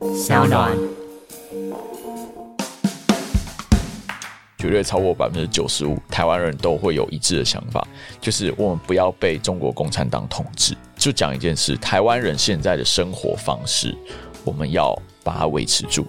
小暖，绝对超过百分之九十五，台湾人都会有一致的想法，就是我们不要被中国共产党统治。就讲一件事，台湾人现在的生活方式，我们要把它维持住。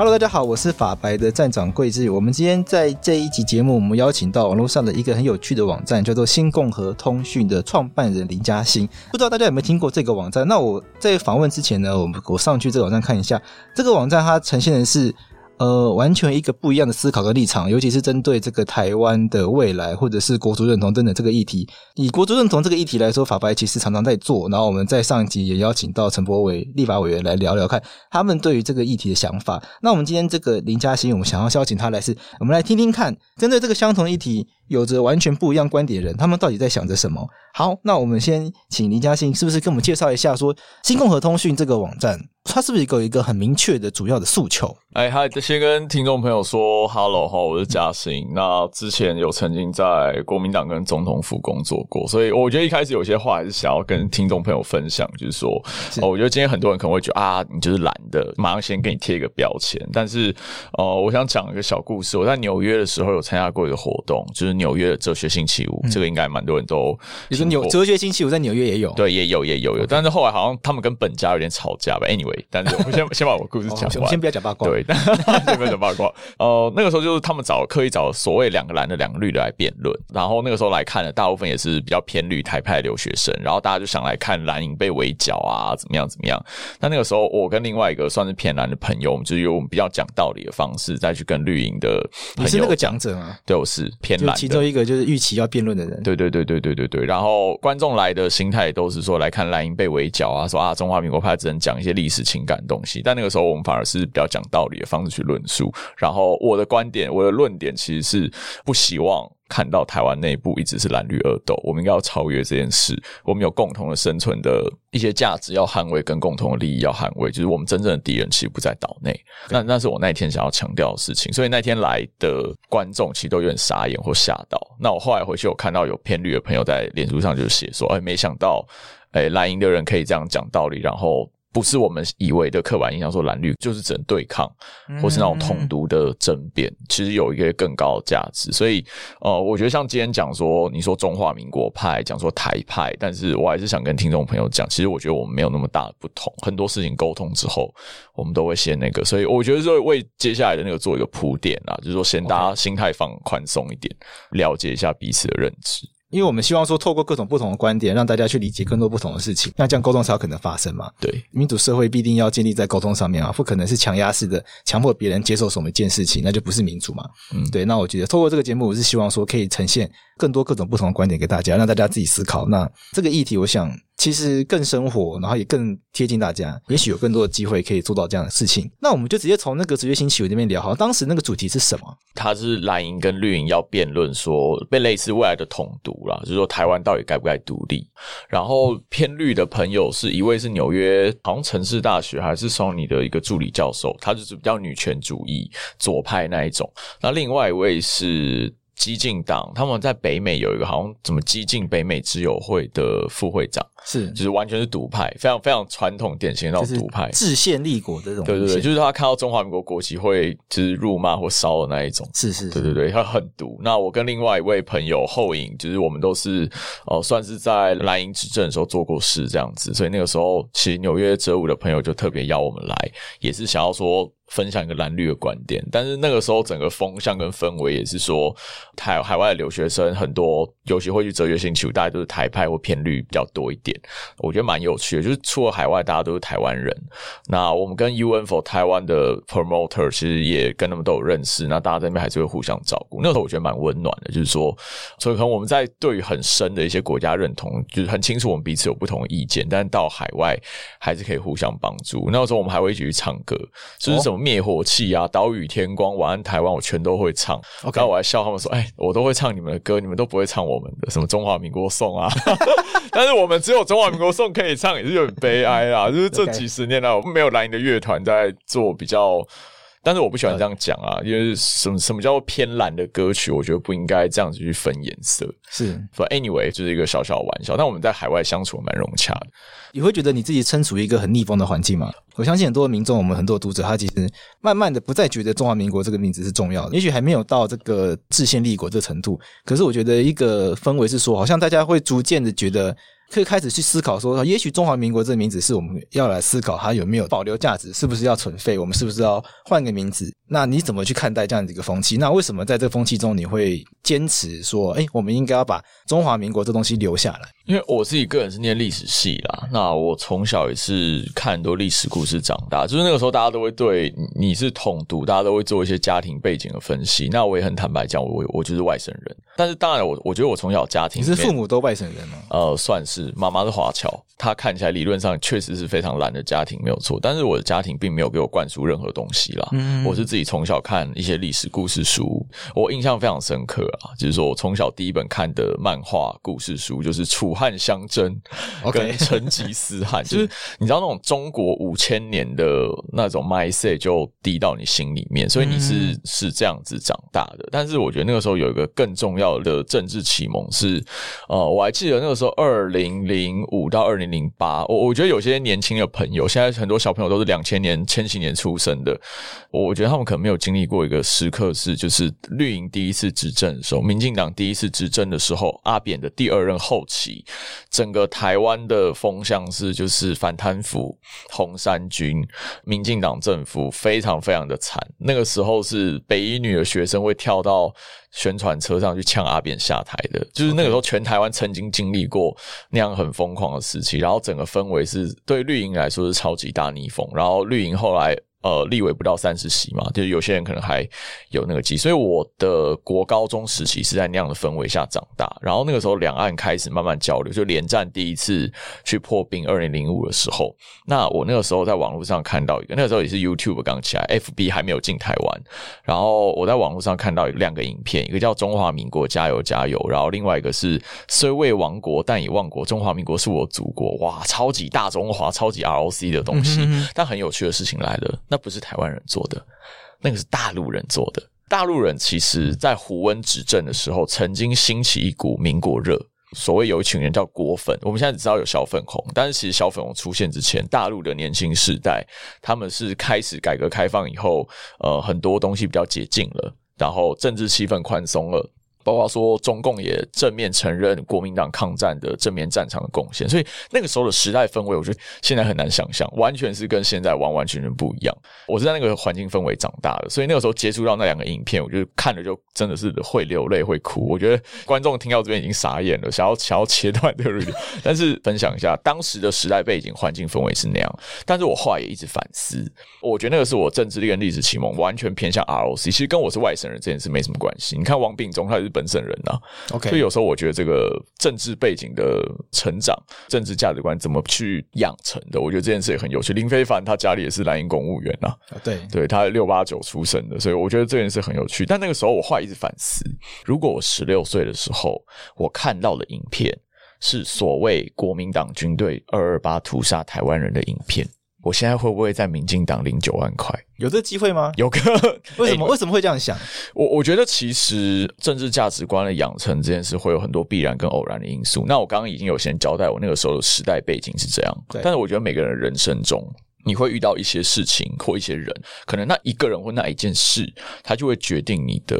Hello，大家好，我是法白的站长桂志。我们今天在这一集节目，我们邀请到网络上的一个很有趣的网站，叫做新共和通讯的创办人林嘉欣。不知道大家有没有听过这个网站？那我在访问之前呢，我我上去这个网站看一下，这个网站它呈现的是。呃，完全一个不一样的思考和立场，尤其是针对这个台湾的未来，或者是国族认同等等这个议题。以国族认同这个议题来说，法白其实常常在做。然后我们在上一集也邀请到陈柏伟立法委员来聊聊看他们对于这个议题的想法。那我们今天这个林嘉欣，我们想要邀请他来是，我们来听听看，针对这个相同议题，有着完全不一样观点的人，他们到底在想着什么？好，那我们先请林嘉欣，是不是跟我们介绍一下，说新共和通讯这个网站？他是不是有一个很明确的主要的诉求？哎，嗨，先跟听众朋友说，Hello 哈，我是嘉欣。那之前有曾经在国民党跟总统府工作过，所以我觉得一开始有些话还是想要跟听众朋友分享，就是说，我觉得今天很多人可能会觉得啊，你就是懒的，马上先给你贴一个标签。但是，呃，我想讲一个小故事。我在纽约的时候有参加过一个活动，就是纽约的哲学星期五，嗯、这个应该蛮多人都。你说纽哲学星期五在纽约也有？对，也有，也有，有。但是后来好像他们跟本家有点吵架吧？Anyway。但是我们先先把我故事讲完，哦，先不要讲八卦。对，先不要讲八卦。呃，那个时候就是他们找刻意找所谓两个蓝的、两个绿的来辩论。然后那个时候来看的大部分也是比较偏绿台派的留学生。然后大家就想来看蓝营被围剿啊，怎么样怎么样。但那个时候我跟另外一个算是偏蓝的朋友，我们就是用我们比较讲道理的方式再去跟绿营的朋友。你是那个讲者吗？对，我是偏蓝。其中一个就是预期要辩论的人。对对对对对对对。然后观众来的心态都是说来看蓝营被围剿啊，说啊中华民国派只能讲一些历史情感的东西。但那个时候，我们反而是比较讲道理的方式去论述。然后，我的观点，我的论点，其实是不希望看到台湾内部一直是蓝绿恶斗。我们应该要超越这件事。我们有共同的生存的一些价值要捍卫，跟共同的利益要捍卫。就是我们真正的敌人其实不在岛内。那那是我那天想要强调的事情。所以那天来的观众其实都有点傻眼或吓到。那我后来回去，有看到有偏绿的朋友在脸书上就写说：“哎，没想到，哎，蓝营的人可以这样讲道理。”然后。不是我们以为的刻板印象，说蓝绿就是只能对抗，或是那种统独的争辩，其实有一个更高的价值。所以，呃，我觉得像今天讲说，你说中华民国派，讲说台派，但是我还是想跟听众朋友讲，其实我觉得我们没有那么大的不同。很多事情沟通之后，我们都会先那个，所以我觉得说为接下来的那个做一个铺垫啊，就是说先大家心态放宽松一点，了解一下彼此的认知。因为我们希望说，透过各种不同的观点，让大家去理解更多不同的事情，那这样沟通才有可能发生嘛。对，民主社会必定要建立在沟通上面啊，不可能是强压式的强迫别人接受什么一件事情，那就不是民主嘛。嗯，对。那我觉得透过这个节目，我是希望说可以呈现更多各种不同的观点给大家，让大家自己思考。那这个议题，我想。其实更生活，然后也更贴近大家，也许有更多的机会可以做到这样的事情。那我们就直接从那个哲学星期五那边聊好。当时那个主题是什么？他是蓝营跟绿营要辩论说，被类似未来的统独啦，就是说台湾到底该不该独立。然后偏绿的朋友是一位是纽约好像城市大学还是 Sony 的一个助理教授，他就是比较女权主义左派那一种。那另外一位是。基进党他们在北美有一个好像怎么激进北美之友会的副会长，是就是完全是独派，非常非常传统典型的那种独派，制宪立国的这种。对对对，就是他看到中华民国国旗会就是辱骂或烧的那一种。是是，是，对对对，他很毒。那我跟另外一位朋友后影，就是我们都是哦、呃，算是在蓝营执政的时候做过事这样子，所以那个时候其实纽约哲武的朋友就特别邀我们来，也是想要说。分享一个蓝绿的观点。但是那个时候整个风向跟氛围也是说，台海外的留学生很多，尤其会去哲学星球，大家都是台派或偏绿比较多一点。我觉得蛮有趣的，就是出了海外，大家都是台湾人。那我们跟 UN for 台湾的 promoter 其实也跟他们都有认识，那大家在那边还是会互相照顾。那个时候我觉得蛮温暖的，就是说，所以可能我们在对于很深的一些国家认同，就是很清楚我们彼此有不同的意见，但到海外还是可以互相帮助。那时候我们还会一起去唱歌，就是什么灭火器啊、岛屿天光、晚安台湾，我全都会唱。然后我还笑他们说：“哎，我都会唱你们的歌，你们都不会唱我们的，什么中华民国颂啊。”但是我们只有中华民国颂可以唱，也是有点悲哀啊。就是这几十年来，我们没有蓝营的乐团在做比较。但是我不喜欢这样讲啊，因为什么什么叫做偏蓝的歌曲，我觉得不应该这样子去分颜色。是，所以 anyway 就是一个小小的玩笑。但我们在海外相处蛮融洽的。你会觉得你自己身处一个很逆风的环境吗？我相信很多民众，我们很多的读者，他其实慢慢的不再觉得中华民国这个名字是重要的，也许还没有到这个制宪立国这程度。可是我觉得一个氛围是说，好像大家会逐渐的觉得。可以开始去思考说，也许中华民国这个名字是我们要来思考它有没有保留价值，是不是要存废，我们是不是要换个名字？那你怎么去看待这样的一个风气？那为什么在这个风气中你会坚持说，哎，我们应该要把中华民国这东西留下来？因为我自己个人是念历史系啦，那我从小也是看很多历史故事长大，就是那个时候大家都会对你是统读，大家都会做一些家庭背景的分析。那我也很坦白讲，我我就是外省人，但是当然我我觉得我从小家庭你是父母都外省人吗？呃，算是，妈妈是华侨，她看起来理论上确实是非常懒的家庭没有错，但是我的家庭并没有给我灌输任何东西啦。嗯，我是自己从小看一些历史故事书，我印象非常深刻啊，就是说我从小第一本看的漫画故事书就是楚。汉相争，跟成吉思汗，就是你知道那种中国五千年的那种 mindset 就滴到你心里面，所以你是是这样子长大的。但是我觉得那个时候有一个更重要的政治启蒙是，呃，我还记得那个时候二零零五到二零零八，我我觉得有些年轻的朋友，现在很多小朋友都是两千年、千禧年出生的，我觉得他们可能没有经历过一个时刻是，就是绿营第一次执政的时候，民进党第一次执政的时候，阿扁的第二任后期。整个台湾的风向是，就是反贪腐、红衫军、民进党政府非常非常的惨。那个时候是北一女的学生会跳到宣传车上去呛阿扁下台的，就是那个时候全台湾曾经经历过那样很疯狂的时期，然后整个氛围是对绿营来说是超级大逆风，然后绿营后来。呃，立委不到三十席嘛，就是有些人可能还有那个机，所以我的国高中时期是在那样的氛围下长大。然后那个时候，两岸开始慢慢交流，就连战第一次去破冰，二零零五的时候，那我那个时候在网络上看到一个，那个时候也是 YouTube 刚起来，FB 还没有进台湾。然后我在网络上看到两个影片，一个叫《中华民国加油加油》，然后另外一个是“虽未亡国，但已忘国”，中华民国是我祖国。哇，超级大中华，超级 ROC 的东西。嗯、但很有趣的事情来了。那不是台湾人做的，那个是大陆人做的。大陆人其实，在胡温执政的时候，曾经兴起一股民国热。所谓有一群人叫国粉，我们现在只知道有小粉红，但是其实小粉红出现之前，大陆的年轻世代，他们是开始改革开放以后，呃，很多东西比较解禁了，然后政治气氛宽松了。包括说中共也正面承认国民党抗战的正面战场的贡献，所以那个时候的时代氛围，我觉得现在很难想象，完全是跟现在完完全全不一样。我是在那个环境氛围长大的，所以那个时候接触到那两个影片，我觉得看了就真的是会流泪会哭。我觉得观众听到这边已经傻眼了，想要想要切断这个 但是分享一下当时的时代背景、环境氛围是那样。但是我后来也一直反思，我觉得那个是我政治力跟历史启蒙完全偏向 ROC，其实跟我是外省人这件事没什么关系。你看王炳忠，他是本省人呐，OK，所以有时候我觉得这个政治背景的成长、政治价值观怎么去养成的，我觉得这件事也很有趣。林非凡他家里也是蓝营公务员呐，对，对他六八九出生的，所以我觉得这件事很有趣。但那个时候我后来一直反思，如果我十六岁的时候我看到的影片是所谓国民党军队二二八屠杀台湾人的影片。我现在会不会在民进党领九万块？有这机会吗？有个 为什么？为什么会这样想？我我觉得其实政治价值观的养成这件事会有很多必然跟偶然的因素。那我刚刚已经有先交代，我那个时候的时代背景是这样。但是我觉得每个人人生中。你会遇到一些事情或一些人，可能那一个人或那一件事，他就会决定你的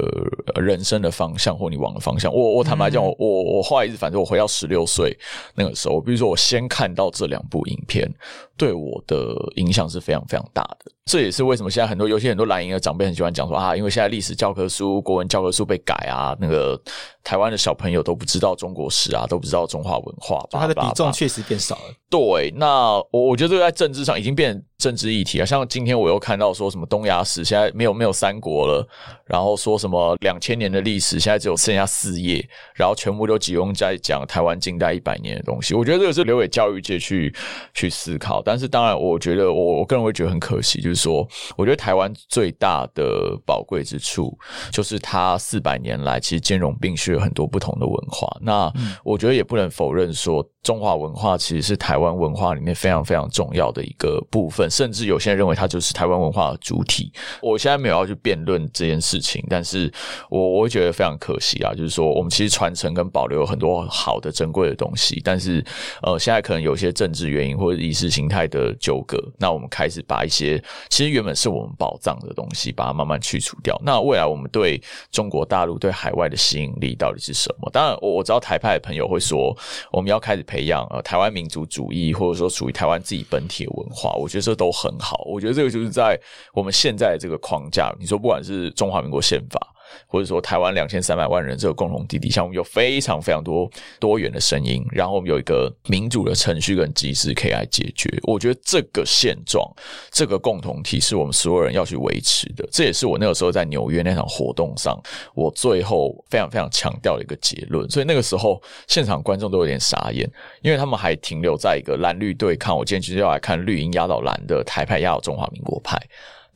人生的方向或你往的方向。我我坦白讲，我我我后来一直反正我回到十六岁那个时候，比如说我先看到这两部影片，对我的影响是非常非常大的。这也是为什么现在很多，尤其很多蓝营的长辈很喜欢讲说啊，因为现在历史教科书、国文教科书被改啊，那个台湾的小朋友都不知道中国史啊，都不知道中华文化，它的比重确实变少了。对，那我我觉得这个在政治上已经变成政治议题啊。像今天我又看到说什么东亚史现在没有没有三国了，然后说什么两千年的历史现在只有剩下四页，然后全部都集中在讲台湾近代一百年的东西。我觉得这个是留给教育界去去思考。但是当然，我觉得我我个人会觉得很可惜，就是说，我觉得台湾最大的宝贵之处就是它四百年来其实兼容并蓄了很多不同的文化。那我觉得也不能否认说。中华文化其实是台湾文化里面非常非常重要的一个部分，甚至有些人认为它就是台湾文化的主体。我现在没有要去辩论这件事情，但是我我会觉得非常可惜啊，就是说我们其实传承跟保留很多好的珍贵的东西，但是呃，现在可能有些政治原因或者意识形态的纠葛，那我们开始把一些其实原本是我们宝藏的东西，把它慢慢去除掉。那未来我们对中国大陆对海外的吸引力到底是什么？当然，我我知道台派的朋友会说，我们要开始。培养呃台湾民族主义，或者说属于台湾自己本体的文化，我觉得这都很好。我觉得这个就是在我们现在这个框架，你说不管是中华民国宪法。或者说台湾两千三百万人这个共同体底下，我们有非常非常多多元的声音，然后我们有一个民主的程序跟机制可以来解决。我觉得这个现状，这个共同体是我们所有人要去维持的。这也是我那个时候在纽约那场活动上，我最后非常非常强调的一个结论。所以那个时候现场观众都有点傻眼，因为他们还停留在一个蓝绿对抗。我今天其实要来看绿营压倒蓝的台派压倒中华民国派。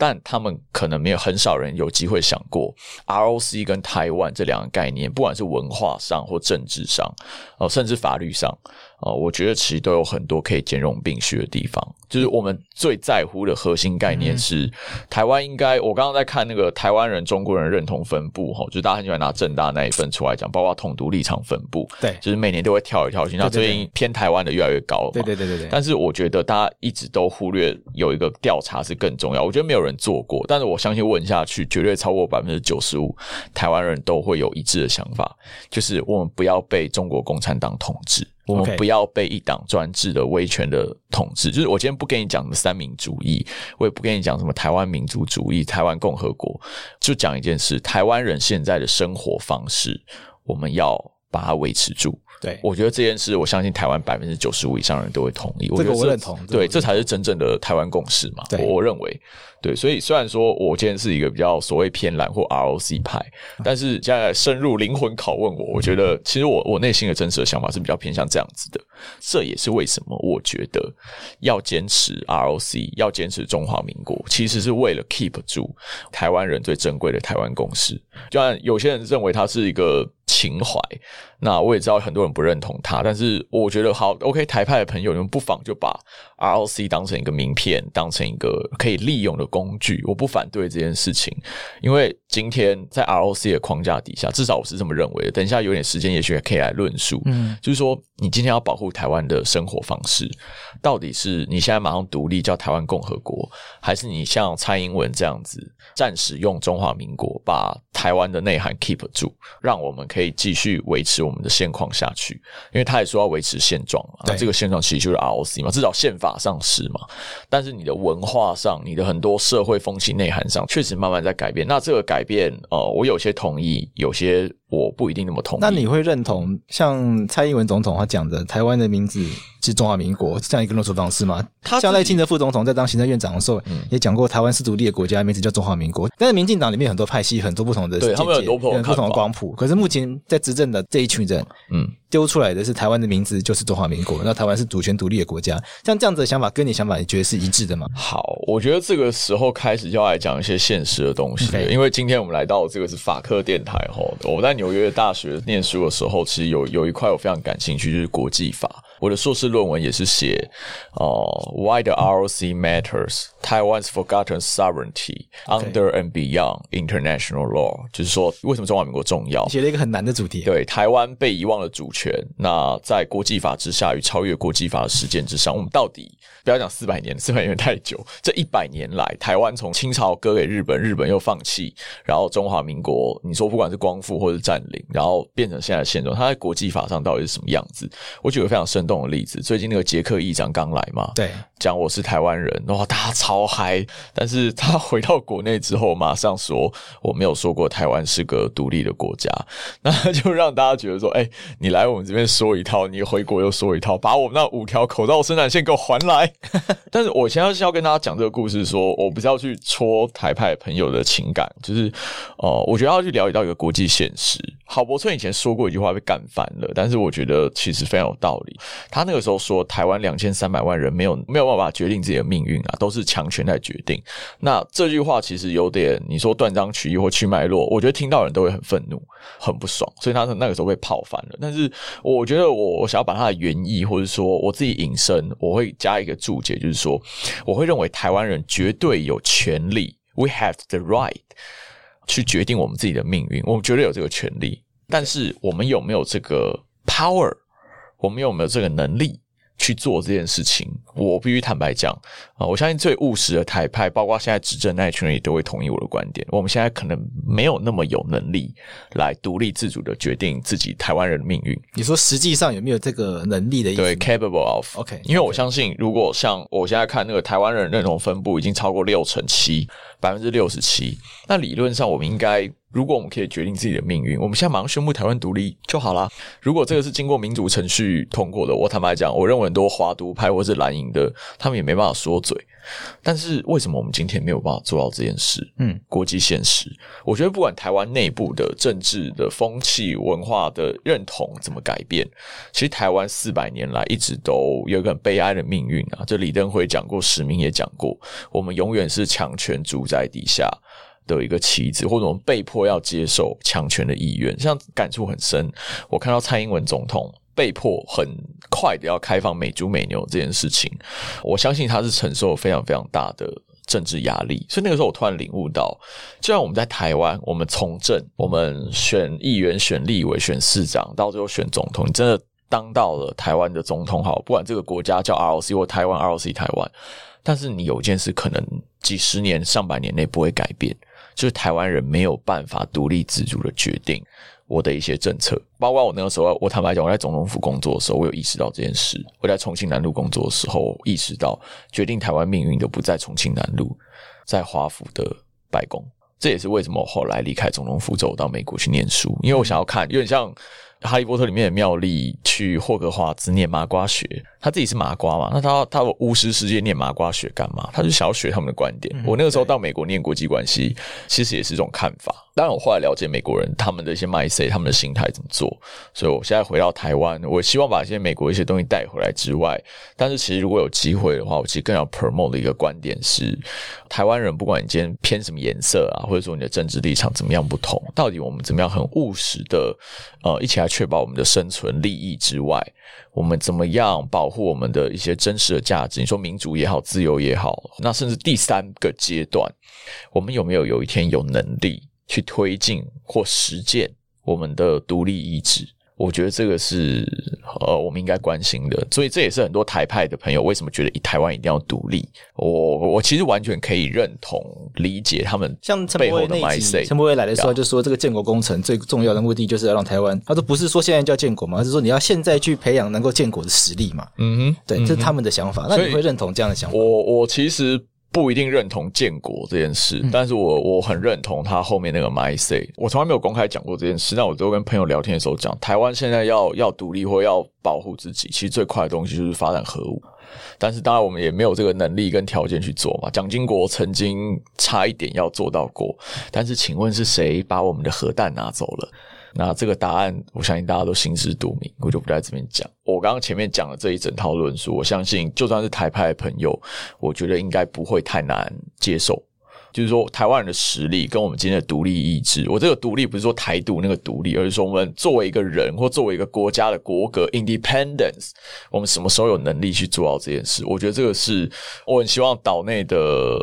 但他们可能没有很少人有机会想过，ROC 跟台湾这两个概念，不管是文化上或政治上，哦，甚至法律上。哦，我觉得其实都有很多可以兼容并蓄的地方。就是我们最在乎的核心概念是，台湾应该。我刚刚在看那个台湾人、中国人认同分布，哈，就是大家很喜欢拿正大那一份出来讲，包括统独立场分布，对，就是每年都会跳一跳去。那最近偏台湾的越来越高了，对对对对对。但是我觉得大家一直都忽略有一个调查是更重要。我觉得没有人做过，但是我相信问下去，绝对超过百分之九十五台湾人都会有一致的想法，就是我们不要被中国共产党统治。我们不要被一党专制的威权的统治。就是我今天不跟你讲什么三民主义，我也不跟你讲什么台湾民族主义、台湾共和国，就讲一件事：台湾人现在的生活方式，我们要把它维持住。对，我觉得这件事，我相信台湾百分之九十五以上的人都会同意。我觉得我认同，对，这才是真正的台湾共识嘛。我认为。对，所以虽然说我今天是一个比较所谓偏蓝或 ROC 派，但是现在深入灵魂拷问我，我觉得其实我我内心的真实的想法是比较偏向这样子的。这也是为什么我觉得要坚持 ROC，要坚持中华民国，其实是为了 keep 住台湾人最珍贵的台湾共识。就像有些人认为它是一个情怀，那我也知道很多人不认同他，但是我觉得好 OK，台派的朋友，你们不妨就把 ROC 当成一个名片，当成一个可以利用的工具，我不反对这件事情，因为今天在 ROC 的框架底下，至少我是这么认为的。等一下有点时间，也许也可以来论述。嗯，就是说，你今天要保护台湾的生活方式，到底是你现在马上独立叫台湾共和国，还是你像蔡英文这样子暂时用中华民国把台湾的内涵 keep 住，让我们可以继续维持我们的现况下去？因为他也说要维持现状嘛，那这个现状其实就是 ROC 嘛，至少宪法上是嘛。但是你的文化上，你的很多。社会风气内涵上确实慢慢在改变，那这个改变，呃，我有些同意，有些我不一定那么同意。那你会认同像蔡英文总统他讲的，台湾的名字是中华民国这样一个论述方式吗？他像赖清德副总统在当行政院长的时候，也讲过台湾是独立的国家，名字叫中华民国。但是民进党里面很多派系，很多不同的对他们有很多不同的光谱。可是目前在执政的这一群人，嗯。丢出来的是台湾的名字就是中华民国，那台湾是主权独立的国家，像这样子的想法跟你想法，你觉得是一致的吗？好，我觉得这个时候开始就要来讲一些现实的东西，Okay. 因为今天我们来到这个是法科电台哈，我在纽约大学念书的时候，其实有有一块我非常感兴趣，就是国际法。我的硕士论文也是写哦、uh,，Why the ROC matters? Taiwan's forgotten sovereignty under and beyond international law，就是说为什么中华民国重要？写了一个很难的主题。对，台湾被遗忘的主权，那在国际法之下与超越国际法的实践之上，我们到底不要讲四百年，四百年太久，这一百年来，台湾从清朝割给日本，日本又放弃，然后中华民国，你说不管是光复或是占领，然后变成现在的现状，它在国际法上到底是什么样子？我举个非常生动。的例子，最近那个捷克议长刚来嘛，对，讲我是台湾人，哇，大家超嗨。但是他回到国内之后，马上说我没有说过台湾是个独立的国家，那就让大家觉得说，哎、你来我们这边说一套，你回国又说一套，把我们那五条口罩生产线给我还来。但是我现在是要跟大家讲这个故事说，我不是要去戳台派朋友的情感，就是哦、我觉得要去了解到一个国际现实。郝柏村以前说过一句话被干翻了，但是我觉得其实非常有道理。他那个时候说，台湾两千三百万人没有没有办法决定自己的命运啊，都是强权在决定。那这句话其实有点你说断章取义或去脉络，我觉得听到人都会很愤怒、很不爽，所以他那个时候被泡翻了。但是我觉得我我想要把他的原意，或者说我自己引申，我会加一个注解，就是说我会认为台湾人绝对有权利，we have the right。去决定我们自己的命运，我们绝对有这个权利。但是我们有没有这个 power？我们有没有这个能力？去做这件事情，我必须坦白讲啊，我相信最务实的台派，包括现在执政那一群人，也都会同意我的观点。我们现在可能没有那么有能力来独立自主的决定自己台湾人的命运。你说实际上有没有这个能力的意思？对，capable of。OK，因为我相信，如果像我现在看那个台湾人认同分布已经超过六成七，百分之六十七，那理论上我们应该。如果我们可以决定自己的命运，我们现在马上宣布台湾独立就好了。如果这个是经过民主程序通过的，我坦白讲，我认为很多华独派或是蓝营的，他们也没办法说嘴。但是为什么我们今天没有办法做到这件事？嗯，国际现实，我觉得不管台湾内部的政治的风气、文化的认同怎么改变，其实台湾四百年来一直都有一个很悲哀的命运啊。这李登辉讲过，史明也讲过，我们永远是强权主宰底下的一个棋子，或者我们被迫要接受强权的意愿，像感触很深。我看到蔡英文总统被迫很快的要开放美猪美牛这件事情，我相信他是承受非常非常大的政治压力。所以那个时候，我突然领悟到，就像我们在台湾，我们从政，我们选议员、选立委、选市长，到最后选总统，你真的当到了台湾的总统，好，不管这个国家叫 ROC 或台湾 ROC 台湾，但是你有件事可能几十年、上百年内不会改变。就是台湾人没有办法独立自主的决定我的一些政策，包括我那个时候，我坦白讲，我在总统府工作的时候，我有意识到这件事。我在重庆南路工作的时候，意识到决定台湾命运的不在重庆南路，在华府的白宫。这也是为什么我后来离开总统府，走到美国去念书，因为我想要看，有点像《哈利波特》里面的妙丽去霍格华兹念麻瓜学。他自己是麻瓜嘛？那他他巫师世界念麻瓜学干嘛？他就想要学他们的观点。我那个时候到美国念国际关系，其实也是一种看法。当然，我后来了解美国人他们的一些 mindset，他们的心态怎么做。所以我现在回到台湾，我希望把一些美国一些东西带回来之外，但是其实如果有机会的话，我其实更要 promote 的一个观点是：台湾人不管你今天偏什么颜色啊，或者说你的政治立场怎么样不同，到底我们怎么样很务实的呃一起来确保我们的生存利益之外，我们怎么样保护我们的一些真实的价值？你说民主也好，自由也好，那甚至第三个阶段，我们有没有有一天有能力去推进或实践我们的独立意志？我觉得这个是呃，我们应该关心的，所以这也是很多台派的朋友为什么觉得台湾一定要独立。我我其实完全可以认同理解他们像背后的 mindset。陈伯威来的时候就说，这个建国工程最重要的目的就是要让台湾，他说不是说现在叫建国嘛，而是说你要现在去培养能够建国的实力嘛。嗯哼，对，这是他们的想法。那你会认同这样的想法？我我其实。不一定认同建国这件事，但是我我很认同他后面那个 mindset。我从来没有公开讲过这件事，但我都跟朋友聊天的时候讲，台湾现在要要独立或要保护自己，其实最快的东西就是发展核武。但是当然我们也没有这个能力跟条件去做嘛。蒋经国曾经差一点要做到过，但是请问是谁把我们的核弹拿走了？那这个答案，我相信大家都心知肚明，我就不在这边讲。我刚刚前面讲的这一整套论述，我相信就算是台派的朋友，我觉得应该不会太难接受。就是说，台湾人的实力跟我们今天的独立意志，我这个独立不是说台独那个独立，而是说我们作为一个人或作为一个国家的国格 （independence），我们什么时候有能力去做到这件事？我觉得这个是我很希望岛内的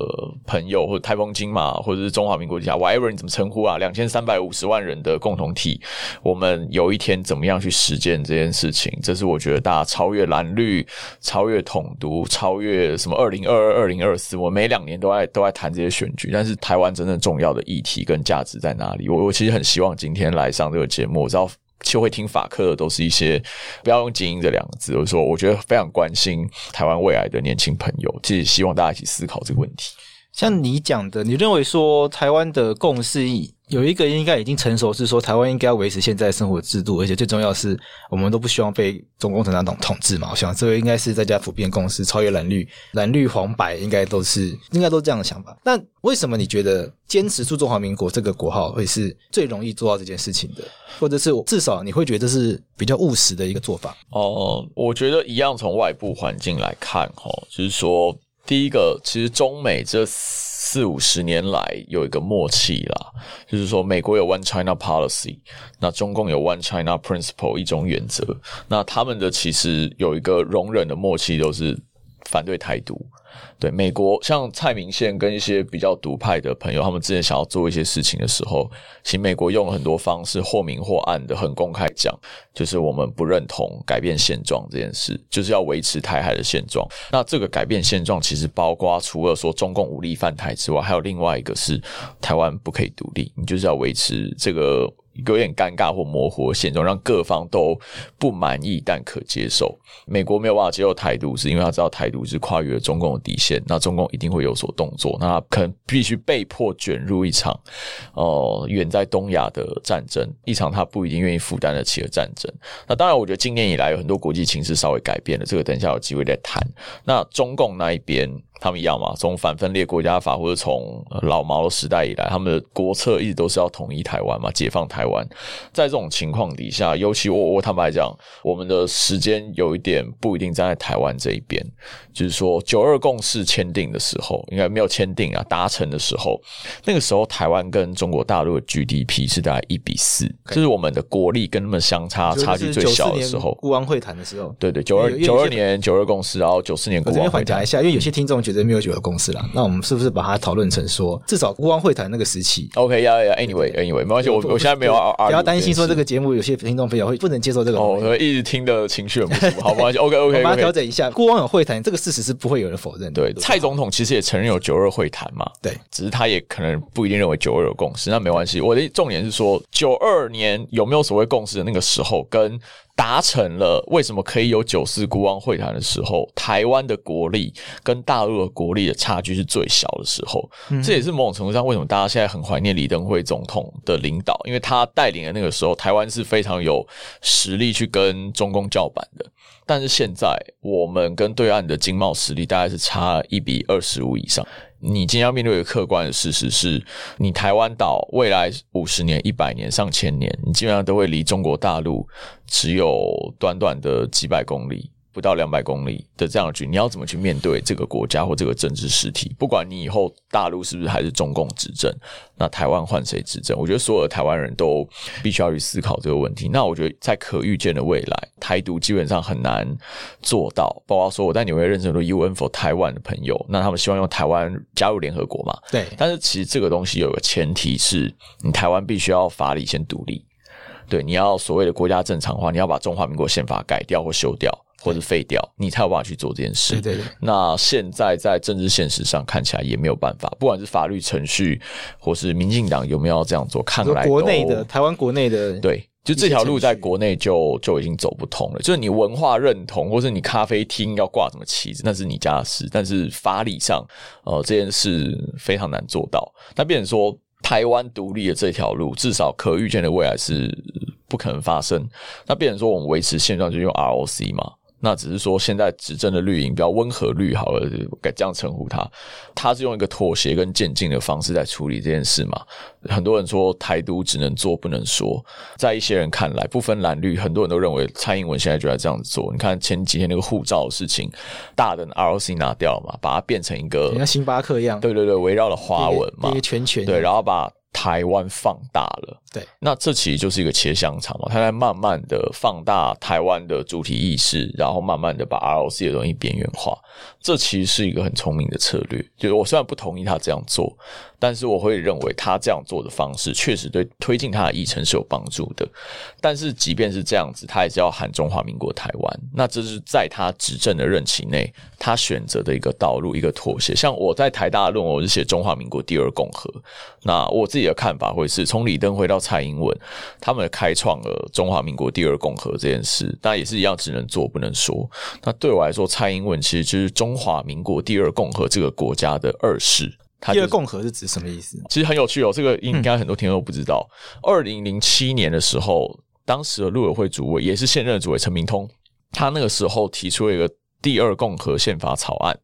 朋友或者台风金马或者是中华民国底下 whatever 你怎么称呼啊，两千三百五十万人的共同体，我们有一天怎么样去实践这件事情？这是我觉得大家超越蓝绿、超越统独、超越什么二零二二、二零二四，我每两年都在都在谈这些选举。但是台湾真正重要的议题跟价值在哪里？我我其实很希望今天来上这个节目，我知道就会听法科的都是一些不要用精英这两个字，我说我觉得非常关心台湾未来的年轻朋友，其实希望大家一起思考这个问题。像你讲的，你认为说台湾的共识有一个应该已经成熟，是说台湾应该要维持现在生活制度，而且最重要是我们都不希望被中共共产党统治嘛。我想这个应该是大家普遍共识，超越蓝绿、蓝绿黄白应该都是应该都这样的想法。那为什么你觉得坚持住中华民国这个国号会是最容易做到这件事情的，或者是至少你会觉得是比较务实的一个做法？哦、我觉得一样从外部环境来看，哈，就是说。第一个，其实中美这四五十年来有一个默契啦，就是说美国有 One China Policy，那中共有 One China Principle 一种原则，那他们的其实有一个容忍的默契，都是反对台独。对美国，像蔡明宪跟一些比较独派的朋友，他们之前想要做一些事情的时候，其实美国用了很多方式，或明或暗的，很公开讲，就是我们不认同改变现状这件事，就是要维持台海的现状。那这个改变现状，其实包括除了说中共武力犯台之外，还有另外一个是台湾不可以独立，你就是要维持这个。有点尴尬或模糊的现状，让各方都不满意但可接受。美国没有办法接受台独，是因为他知道台独是跨越了中共的底线，那中共一定会有所动作，那他可能必须被迫卷入一场哦、呃、远在东亚的战争，一场他不一定愿意负担得起的战争。那当然，我觉得今年以来有很多国际情势稍微改变了，这个等一下有机会再谈。那中共那一边。他们一样嘛，从反分裂国家法或者从老毛的时代以来，他们的国策一直都是要统一台湾嘛，解放台湾。在这种情况底下，尤其我我坦白讲，我们的时间有一点不一定站在台湾这一边。就是说，九二共识签订的时候，应该没有签订啊，达成的时候，那个时候台湾跟中国大陆的 GDP 是大概一比四，这是我们的国力跟他们相差差距最小的时候。孤安会谈的时候，对对，九二九二年九二共识，然后九四年孤安会谈。一下，因为有些听众觉得。绝对没有九二共识啦，那我们是不是把它讨论成说，至少孤王会谈那个时期？OK，呀呀，Anyway，Anyway，没关系，我我现在没有不要担心说这个节目有些听众朋友会不能接受这个哦，我一直听的情绪很不舒服，好，没关系，OK，OK，我把它调整一下。孤王有会谈这个事实是不会有人否认的。对，蔡总统其实也承认有九二会谈嘛，对，只是他也可能不一定认为九二有共识，那没关系。我的重点是说，九二年有没有所谓共识的那个时候跟。达成了，为什么可以有九四孤汪会谈的时候，台湾的国力跟大陆的国力的差距是最小的时候？嗯、这也是某种程度上为什么大家现在很怀念李登辉总统的领导，因为他带领的那个时候，台湾是非常有实力去跟中共叫板的。但是现在，我们跟对岸的经贸实力大概是差一比二十五以上。你今天要面对一个客观的事实是，你台湾岛未来五十年、一百年、上千年，你基本上都会离中国大陆只有短短的几百公里。不到两百公里的这样的距离，你要怎么去面对这个国家或这个政治实体？不管你以后大陆是不是还是中共执政，那台湾换谁执政？我觉得所有的台湾人都必须要去思考这个问题。那我觉得在可预见的未来，台独基本上很难做到。包括说我在纽约认识很多 UN for 台湾的朋友，那他们希望用台湾加入联合国嘛？对。但是其实这个东西有个前提是你台湾必须要法理先独立，对，你要所谓的国家正常化，你要把中华民国宪法改掉或修掉。或者废掉，你才有办法去做这件事。对对对。那现在在政治现实上看起来也没有办法，不管是法律程序，或是民进党有没有要这样做，看来国内的台湾国内的对，就这条路在国内就就已经走不通了。就是你文化认同，或是你咖啡厅要挂什么旗子，那是你家的事。但是法理上，呃，这件事非常难做到。那变成说，台湾独立的这条路，至少可预见的未来是不可能发生。那变成说，我们维持现状就用 ROC 嘛？那只是说，现在执政的绿营比较温和绿好了，该这样称呼他。他是用一个妥协跟渐进的方式在处理这件事嘛？很多人说台独只能做不能说，在一些人看来，不分蓝绿，很多人都认为蔡英文现在就在这样子做。你看前几天那个护照的事情，大的 ROC 拿掉了嘛，把它变成一个像星巴克一样，对对对，围绕了花纹嘛，一个圈圈，对，然后把。台湾放大了，对，那这其实就是一个切香肠嘛，它在慢慢的放大台湾的主体意识，然后慢慢的把 ROC 的东西边缘化，这其实是一个很聪明的策略。就是我虽然不同意他这样做，但是我会认为他这样做的方式确实对推进他的议程是有帮助的。但是即便是这样子，他也是要喊中华民国台湾。那这是在他执政的任期内，他选择的一个道路，一个妥协。像我在台大的论文，我是写中华民国第二共和。那我自己的看法会是从李登辉到蔡英文，他们开创了中华民国第二共和这件事，但也是一样，只能做不能说。那对我来说，蔡英文其实就是中华民国第二共和这个国家的二世。第二共和是指什么意思？其实很有趣哦，这个应该很多听众都不知道。二零零七年的时候，当时的陆委会主委也是现任的主委陈明通，他那个时候提出了一个。第二共和宪法草案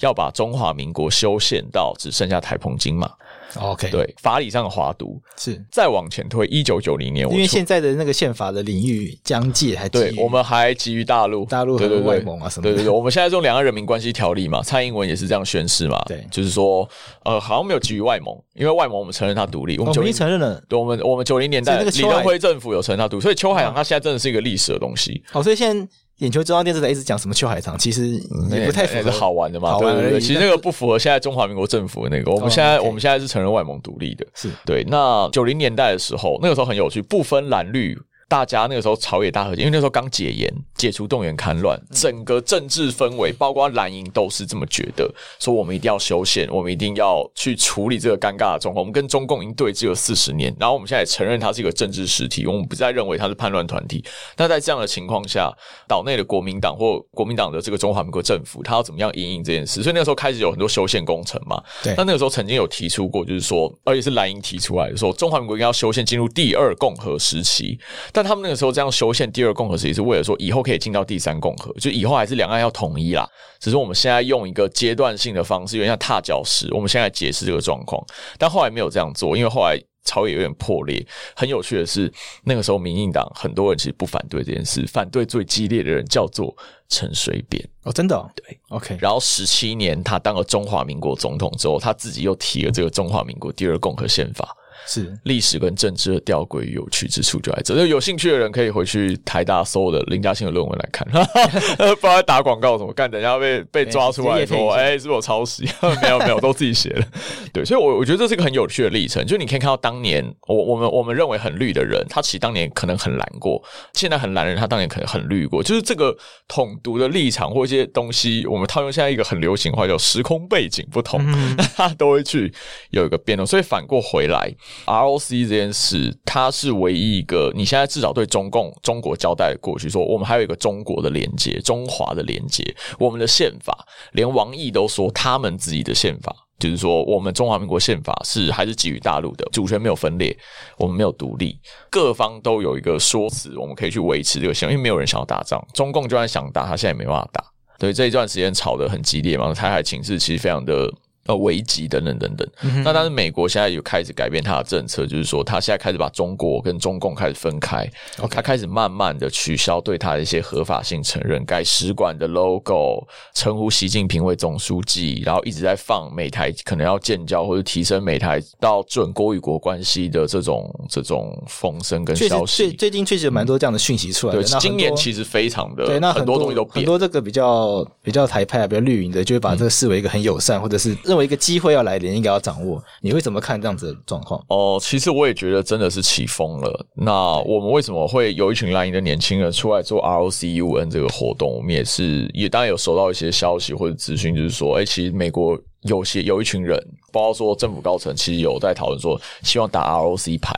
要把中华民国修宪到只剩下台澎金马。OK，对，法理上的华都是再往前推，一九九零年，因为现在的那个宪法的领域疆界还对，我们还基于大陆，大陆和外蒙啊什么的。对对对，我们现在用两岸人民关系条例嘛，蔡英文也是这样宣誓嘛。对，就是说，呃，好像没有基于外蒙，因为外蒙我们承认他独立，我们九零承认了。对，我们我们九零年代李登辉政府有承认他独立，所以邱海洋他现在真的是一个历史的东西。好，所以现在。眼球中央电视台一直讲什么秋海棠，其实也不太符合，是好玩的嘛？对对对，其实那个不符合现在中华民国政府的那个。我们现在我们现在是承认外蒙独立的，是对。那九零年代的时候，那个时候很有趣，不分蓝绿。大家那个时候朝野大和解，因为那时候刚解严，解除动员戡乱，整个政治氛围，包括蓝营都是这么觉得，说我们一定要修宪，我们一定要去处理这个尴尬的状况。我们跟中共已经对峙了四十年，然后我们现在也承认它是一个政治实体，我们不再认为它是叛乱团体。那在这样的情况下，岛内的国民党或国民党的这个中华民国政府，他要怎么样因应这件事？所以那个时候开始有很多修宪工程嘛。对。那那个时候曾经有提出过，就是说，而且是蓝营提出来的，说中华民国应该要修宪进入第二共和时期，但他们那个。时候这样修宪第二共和时期是为了说以后可以进到第三共和，就以后还是两岸要统一啦。只是我们现在用一个阶段性的方式，有点像踏脚石。我们现在解释这个状况，但后来没有这样做，因为后来朝野有点破裂。很有趣的是，那个时候民进党很多人其实不反对这件事，反对最激烈的人叫做陈水扁。哦，真的哦？对，OK。然后十七年他当了中华民国总统之后，他自己又提了这个中华民国第二共和宪法。是历史跟政治的吊诡与有趣之处就在这，就有兴趣的人可以回去台大搜的林嘉欣的论文来看，不知道打广告什么干，等一下被被抓出来说，哎、欸，是不是我抄袭？没有没有，都自己写的。对，所以我，我我觉得这是一个很有趣的历程。就你可以看到，当年我我们我们认为很绿的人，他其实当年可能很蓝过；现在很蓝的人，他当年可能很绿过。就是这个统独的立场或一些东西，我们套用现在一个很流行话叫时空背景不同，那他都会去有一个变动。所以反过回来。ROC 这件事，它是唯一一个你现在至少对中共中国交代过去，说我们还有一个中国的连接，中华的连接。我们的宪法，连王毅都说他们自己的宪法，就是说我们中华民国宪法是还是基于大陆的主权没有分裂，我们没有独立，各方都有一个说辞，我们可以去维持这个宪法，因为没有人想要打仗，中共就算想打，他现在也没办法打。对，这一段时间吵得很激烈嘛，台海情势其实非常的。呃，危机等等等等。嗯、那但是美国现在有开始改变它的政策，就是说，他现在开始把中国跟中共开始分开。他开始慢慢的取消对他的一些合法性承认，改使馆的 logo，称呼习近平为总书记，然后一直在放美台可能要建交或者提升美台到准国与国关系的这种这种风声跟消息。最最近确实有蛮多这样的讯息出来的。对，今年其实非常的对，那很多，东西都变很多这个比较比较台派啊，比较绿营的，就会把这个视为一个很友善，嗯、或者是认为一个机会要来临，应该要掌握。你会怎么看这样子的状况？哦，其实我也觉得真的是起风了。那我们为什么会有一群蓝营的年轻人出来做 ROCUN 这个活动？我们也是也当然有收到一些消息或者资讯，就是说，哎，其实美国有些有一群人，包括说政府高层，其实有在讨论说，希望打 ROC 牌。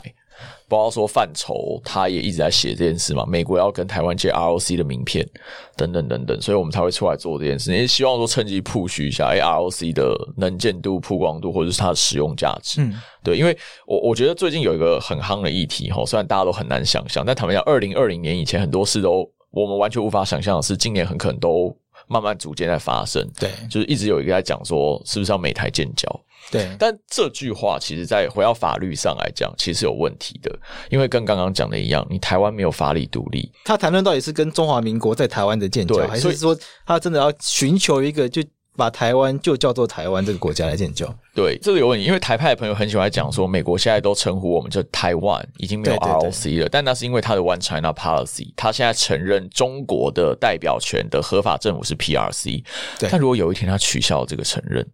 包括说范畴，他也一直在写这件事嘛。美国要跟台湾借 ROC 的名片，等等等等，所以我们才会出来做这件事。也希望说趁机 push 一下，哎，ROC 的能见度、曝光度，或者是它的使用价值。嗯，对，因为我我觉得最近有一个很夯的议题哈，虽然大家都很难想象，但坦白讲，二零二零年以前很多事都我们完全无法想象的是，今年很可能都慢慢逐渐在发生。对，就是一直有一个在讲说，是不是要美台建交？对，但这句话其实，在回到法律上来讲，其实是有问题的，因为跟刚刚讲的一样，你台湾没有法理独立。他谈论到底是跟中华民国在台湾的建交，还是说他真的要寻求一个，就把台湾就叫做台湾这个国家来建交？对，这个有问题，因为台派的朋友很喜欢讲说，美国现在都称呼我们叫台湾，已经没有 ROC 了，对对对，但那是因为他的 One China Policy，他现在承认中国的代表权的合法政府是 PRC。但如果有一天他取消这个承认。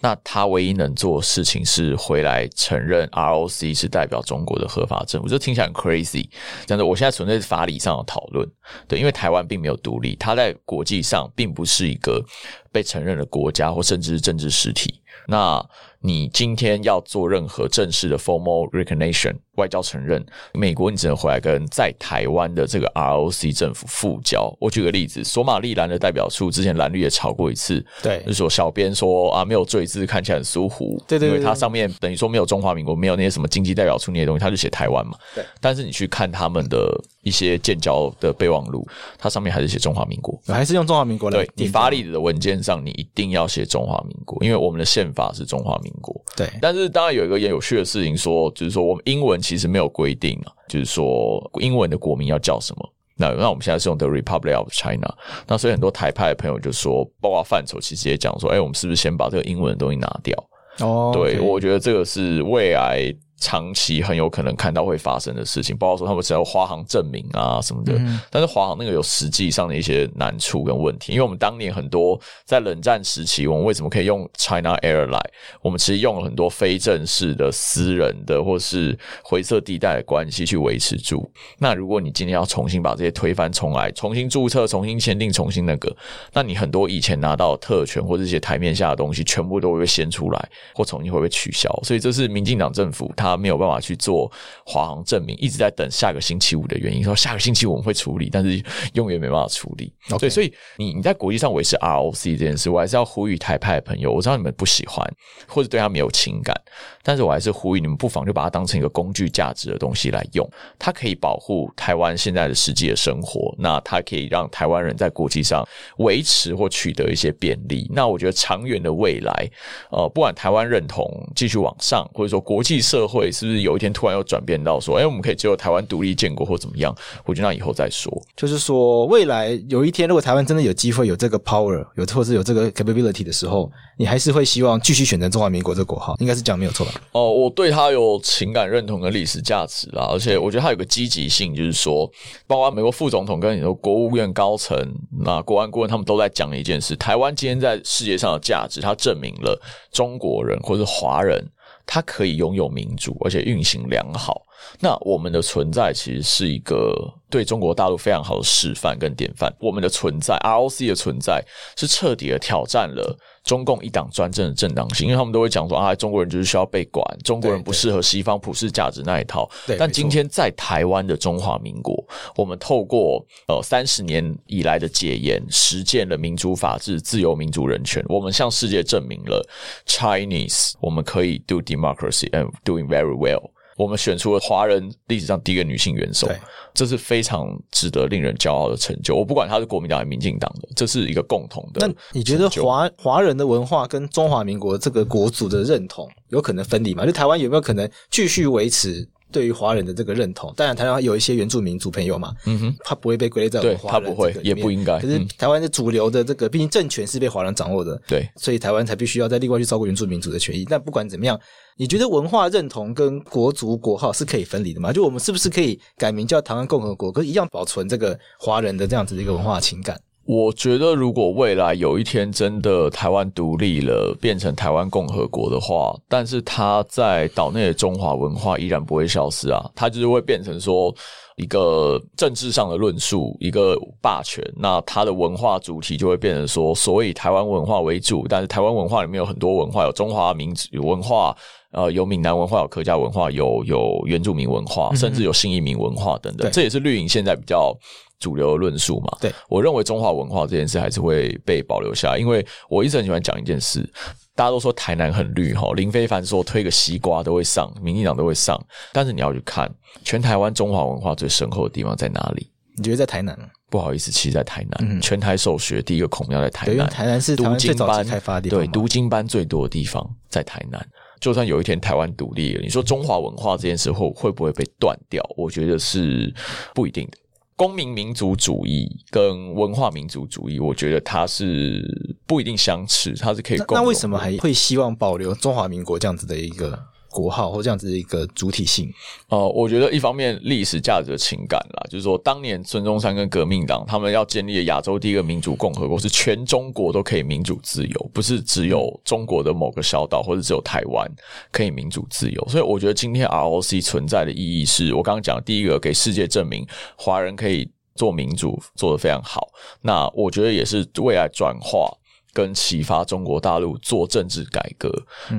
那他唯一能做的事情是回来承认 ROC 是代表中国的合法政府，这听起来很 crazy。但是我现在纯粹是法理上的讨论，对，因为台湾并没有独立，它在国际上并不是一个被承认的国家或甚至是政治实体。那你今天要做任何正式的 formal recognition 外交承认，美国你只能回来跟在台湾的这个 ROC 政府复交。我举个例子，索马利兰的代表处之前蓝绿也吵过一次，对，就是说小编说啊没有罪字，看起来很疏忽，对对对，因为它上面等于说没有中华民国，没有那些什么经济代表处那些东西，他就写台湾嘛，对。但是你去看他们的一些建交的备忘录，它上面还是写中华民国，还是用中华民国来。对，你法理的文件上你一定要写中华民国，因为我们的宪法是中华民国，对。但是当然有一个也有趣的事情说，就是说我们英文其实没有规定啊。就是说，英文的国名要叫什么？那那我们现在是用 The Republic of China。那所以很多台派的朋友就说，包括范畴其实也讲说，哎，我们是不是先把这个英文的东西拿掉？哦，对，我觉得这个是未来。长期很有可能看到会发生的事情，包括说他们只要花行证明啊什么的，嗯、但是华航那个有实际上的一些难处跟问题，因为我们当年很多在冷战时期，我们为什么可以用 China Airline？我们其实用了很多非正式的私人的或是灰色地带的关系去维持住。那如果你今天要重新把这些推翻重来，重新注册、重新签订、重新那个，那你很多以前拿到的特权或者这些台面下的东西，全部都会被掀出来，或重新会被取消。所以这是民进党政府他没有办法去做华航证明，一直在等下个星期五的原因。说下个星期五我们会处理，但是永远没办法处理。对，所以你你在国际上维持 ROC 这件事，我还是要呼吁台派的朋友。我知道你们不喜欢，或者对他没有情感，但是我还是呼吁你们不妨就把它当成一个工具价值的东西来用。它可以保护台湾现在的实际的生活，那它可以让台湾人在国际上维持或取得一些便利。那我觉得长远的未来，呃，不管台湾认同继续往上，或者说国际社会是不是。有一天突然又转变到说，哎，我们可以只有台湾独立建国或怎么样？我觉得那以后再说。就是说，未来有一天，如果台湾真的有机会有这个 power，有或者有这个 capability 的时候，你还是会希望继续选择中华民国这个国号？应该是讲没有错吧？哦，我对他有情感认同的历史价值啦，而且我觉得他有个积极性，就是说，包括美国副总统跟你说国务院高层、那国安顾问他们都在讲一件事：台湾今天在世界上的价值，它证明了中国人或者是华人。它可以拥有民主，而且运行良好。那我们的存在其实是一个对中国大陆非常好的示范跟典范。我们的存在，ROC 的存在，是彻底的挑战了中共一党专政的正当性。因为他们都会讲说啊，中国人就是需要被管，中国人不适合西方普世价值那一套。对，但今天在台湾的中华民国，我们透过呃三十年以来的解严，实践了民主、法治、自由、民主、人权，我们向世界证明了 Chinese，我们可以 do democracy and doing very well。我们选出了华人历史上第一个女性元首，这是非常值得令人骄傲的成就。我不管她是国民党还是民进党的，这是一个共同的。那你觉得华华人的文化跟中华民国这个国族的认同有可能分离吗？就台湾有没有可能继续维持对于华人的这个认同？当然，台湾有一些原住民族朋友嘛，嗯哼，他不会被归类在我们华人，他不会，也不应该。可是台湾的主流的这个，毕竟政权是被华人掌握的，对，所以台湾才必须要在另外去照顾原住民族的权益。但不管怎么样。你觉得文化认同跟国族国号是可以分离的吗？就我们是不是可以改名叫台湾共和国，可是一样保存这个华人的这样子的一个文化情感？我觉得，如果未来有一天真的台湾独立了，变成台湾共和国的话，但是它在岛内的中华文化依然不会消失啊，它就是会变成说一个政治上的论述，一个霸权。那它的文化主题就会变成说，所谓台湾文化为主，但是台湾文化里面有很多文化，有中华民族文化。呃，有闽南文化，有客家文化，有有原住民文化，甚至有新移民文化等等。嗯、这也是绿营现在比较主流的论述嘛。对，我认为中华文化这件事还是会被保留下来，因为我一直很喜欢讲一件事。大家都说台南很绿哈，林非凡说推个西瓜都会上，民进党都会上。但是你要去看全台湾中华文化最深厚的地方在哪里？你觉得在台南？不好意思，其实在台南。嗯、全台首学第一个孔庙在台南，台南是台湾最早期开发的地方。对，读经班最多的地方在台南。就算有一天台湾独立了，你说中华文化这件事会会不会被断掉？我觉得是不一定的。公民民族主义跟文化民族主义，我觉得它是不一定相斥，它是可以共。那为什么还会希望保留中华民国这样子的一个国号或这样子的一个主体性？哦、我觉得一方面历史价值的情感啦，就是说当年孙中山跟革命党他们要建立亚洲第一个民主共和国，是全中国都可以民主自由，不是只有中国的某个小岛或者只有台湾可以民主自由。所以我觉得今天 ROC 存在的意义是我刚刚讲第一个，给世界证明华人可以做民主做得非常好。那我觉得也是未来转化。跟启发中国大陆做政治改革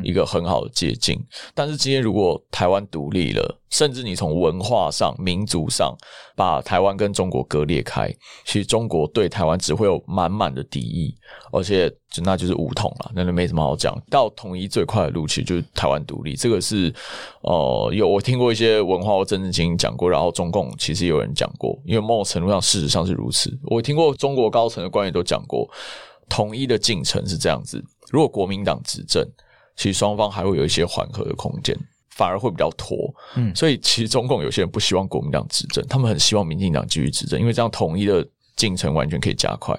一个很好的捷径，嗯，但是今天如果台湾独立了，甚至你从文化上、民族上把台湾跟中国割裂开，其实中国对台湾只会有满满的敌意，而且就那就是武统了，那就没什么好讲。到统一最快的路其实就是台湾独立，这个是呃有我听过一些文化或政治精英讲过，然后中共其实有人讲过，因为某种程度上事实上是如此。我听过中国高层的官员都讲过。统一的进程是这样子：如果国民党执政，其实双方还会有一些缓和的空间，反而会比较拖。嗯，所以其实中共有些人不希望国民党执政，他们很希望民进党继续执政，因为这样统一的进程完全可以加快。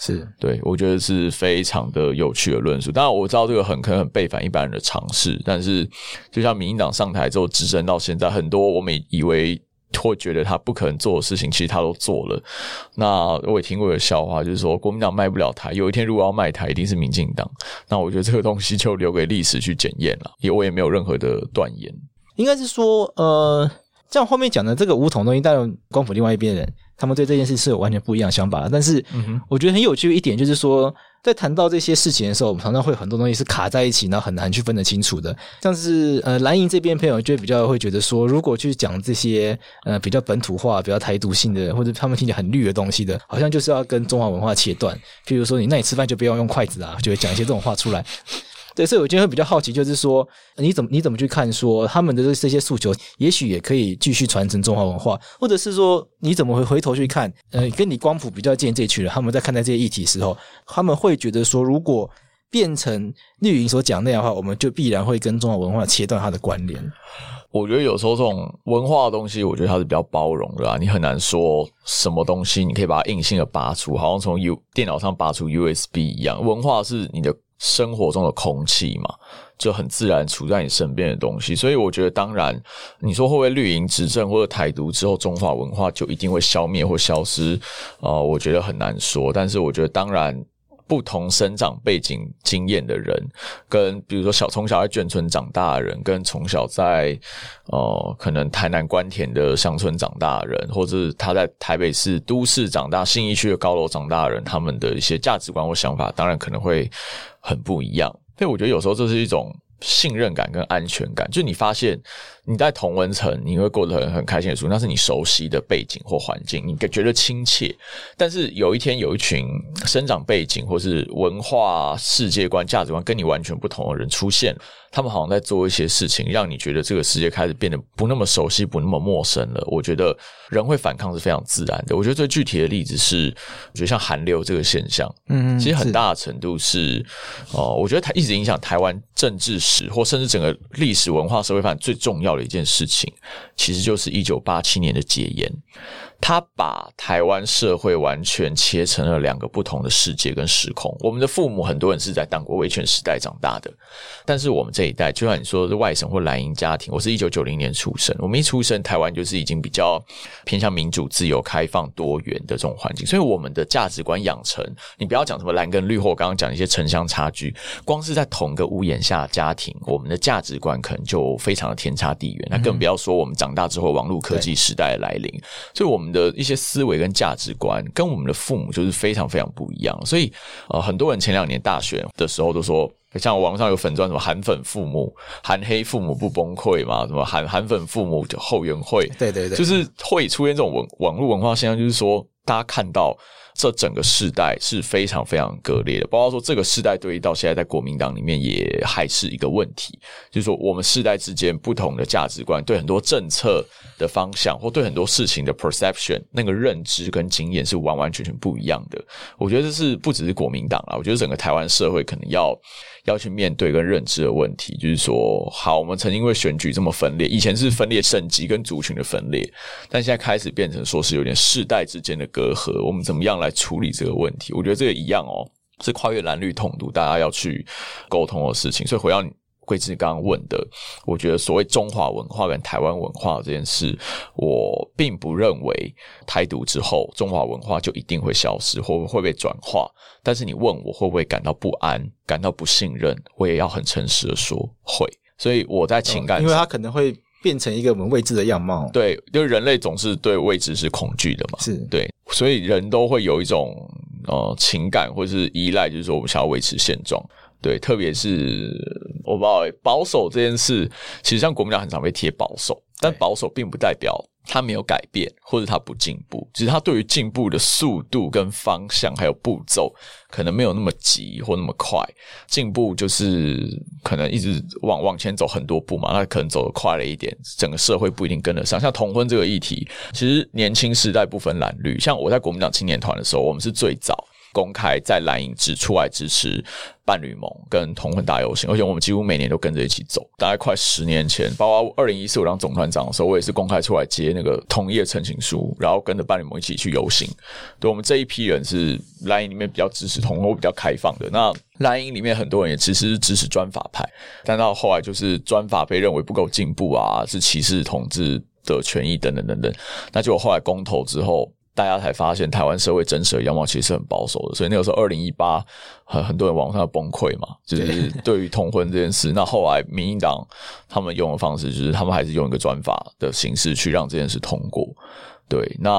是对，我觉得是非常的有趣的论述。当然我知道这个很可能很背反一般人的常识，但是就像民进党上台之后执政到现在，很多我们以为。会觉得他不可能做的事情，其实他都做了。那我也听过一个笑话，就是说国民党卖不了台，有一天如果要卖台，一定是民进党。那我觉得这个东西就留给历史去检验了，也我也没有任何的断言。应该是说，呃，像后面讲的这个五统东西，当然光谱另外一边的人，他们对这件事是有完全不一样的想法。但是，我觉得很有趣的一点就是说。在谈到这些事情的时候，我们常常会很多东西是卡在一起，然后很难去分得清楚的。像是呃蓝营这边朋友就比较会觉得说，如果去讲这些呃比较本土化、比较台独性的，或者他们听起来很绿的东西的，好像就是要跟中华文化切断。譬如说，你那你吃饭就不要用筷子啊，就会讲一些这种话出来。对，所以我今天会比较好奇，就是说你怎么你怎么去看说他们的这些诉求，也许也可以继续传承中华文化，或者是说你怎么会回头去看，呃，跟你光谱比较近这一群人，他们在看待这些议题的时候，他们会觉得说，如果变成绿营所讲那样的话，我们就必然会跟中华文化切断它的关联。我觉得有时候这种文化的东西，我觉得它是比较包容的啊，你很难说什么东西你可以把它硬性的拔出，好像从 U 电脑上拔出 USB 一样，文化是你的。生活中的空气嘛，就很自然处在你身边的东西，所以我觉得，当然，你说会不会绿营执政或者台独之后，中华文化就一定会消灭或消失？啊、我觉得很难说。但是，我觉得，当然。不同生长背景经验的人，跟比如说小从小在眷村长大的人，跟从小在呃可能台南关田的乡村长大的人，或者是他在台北市都市长大、信义区的高楼长大的人，他们的一些价值观或想法，当然可能会很不一样。所以我觉得有时候这是一种信任感跟安全感，就你发现。你在同文层，你会过得很很开心的书，那是你熟悉的背景或环境，你觉得亲切。但是有一天，有一群生长背景或是文化世界观、价值观跟你完全不同的人出现，他们好像在做一些事情，让你觉得这个世界开始变得不那么熟悉、不那么陌生了。我觉得人会反抗是非常自然的。我觉得最具体的例子是，我觉得像韩流这个现象，嗯，其实很大的程度是，哦、呃，我觉得它一直影响台湾政治史或甚至整个历史文化社会发展最重要的一件事情，其实就是一九八七年的戒烟。他把台湾社会完全切成了两个不同的世界跟时空。我们的父母很多人是在党国威权时代长大的，但是我们这一代，就像你说的是外省或蓝营家庭，我是一九九零年出生，我们一出生，台湾就是已经比较偏向民主、自由、开放、多元的这种环境，所以我们的价值观养成，你不要讲什么蓝跟绿，或我刚刚讲一些城乡差距，光是在同个屋檐下家庭，我们的价值观可能就非常的天差地远。那更不要说我们长大之后，网络科技时代的来临，所以我们。的一些思维跟价值观跟我们的父母就是非常非常不一样，所以呃，很多人前两年大选的时候都说，像网上有粉钻什么韩粉父母、韩黑父母不崩溃嘛，什么韩韩粉父母就后援会，对对对，就是会出现这种文网络文化现象，就是说大家看到。这整个世代是非常非常割裂的，包括说这个世代对于到现在在国民党里面也还是一个问题，就是说我们世代之间不同的价值观，对很多政策的方向或对很多事情的 perception 那个认知跟经验是完完全全不一样的。我觉得这是不只是国民党啊，我觉得整个台湾社会可能要。要去面对跟认知的问题，就是说，好，我们曾经因为选举这么分裂，以前是分裂省级跟族群的分裂，但现在开始变成说是有点世代之间的隔阂，我们怎么样来处理这个问题？我觉得这个一样哦，是跨越蓝绿统独大家要去沟通的事情。所以回到贵智刚刚问的，我觉得所谓中华文化跟台湾文化这件事，我并不认为台独之后中华文化就一定会消失或会被转化。但是你问我会不会感到不安、感到不信任，我也要很诚实的说会。所以我在情感上，因为它可能会变成一个我们未知的样貌。对，因为人类总是对未知是恐惧的嘛。是对，所以人都会有一种呃情感或是依赖，就是说我们想要维持现状。对，特别是我不知道保守这件事，其实像国民党很常被贴保守，但保守并不代表他没有改变或者他不进步，只是他对于进步的速度跟方向还有步骤，可能没有那么急或那么快。进步就是可能一直往往前走很多步嘛，那可能走得快了一点，整个社会不一定跟得上。像同婚这个议题，其实年轻时代不分蓝绿，像我在国民党青年团的时候，我们是最早。公开在蓝营指出来支持伴侣盟跟同婚大游行，而且我们几乎每年都跟着一起走。大概快十年前，包括二零一四我当总团长的时候，我也是公开出来接那个同意的陈情书，然后跟着伴侣盟一起去游行。对，我们这一批人是蓝营里面比较支持同婚、比较开放的。那蓝营里面很多人也其实是支持专法派，但到后来就是专法被认为不够进步啊，是歧视同志的权益等等等等。那就后来公投之后。大家才发现，台湾社会真实的样貌其实是很保守的，所以那个时候，二零一八很很多人网上崩溃嘛，就是对 于同婚这件事。那后来民进党他们用的方式，就是他们还是用一个专法的形式去让这件事通过。对，那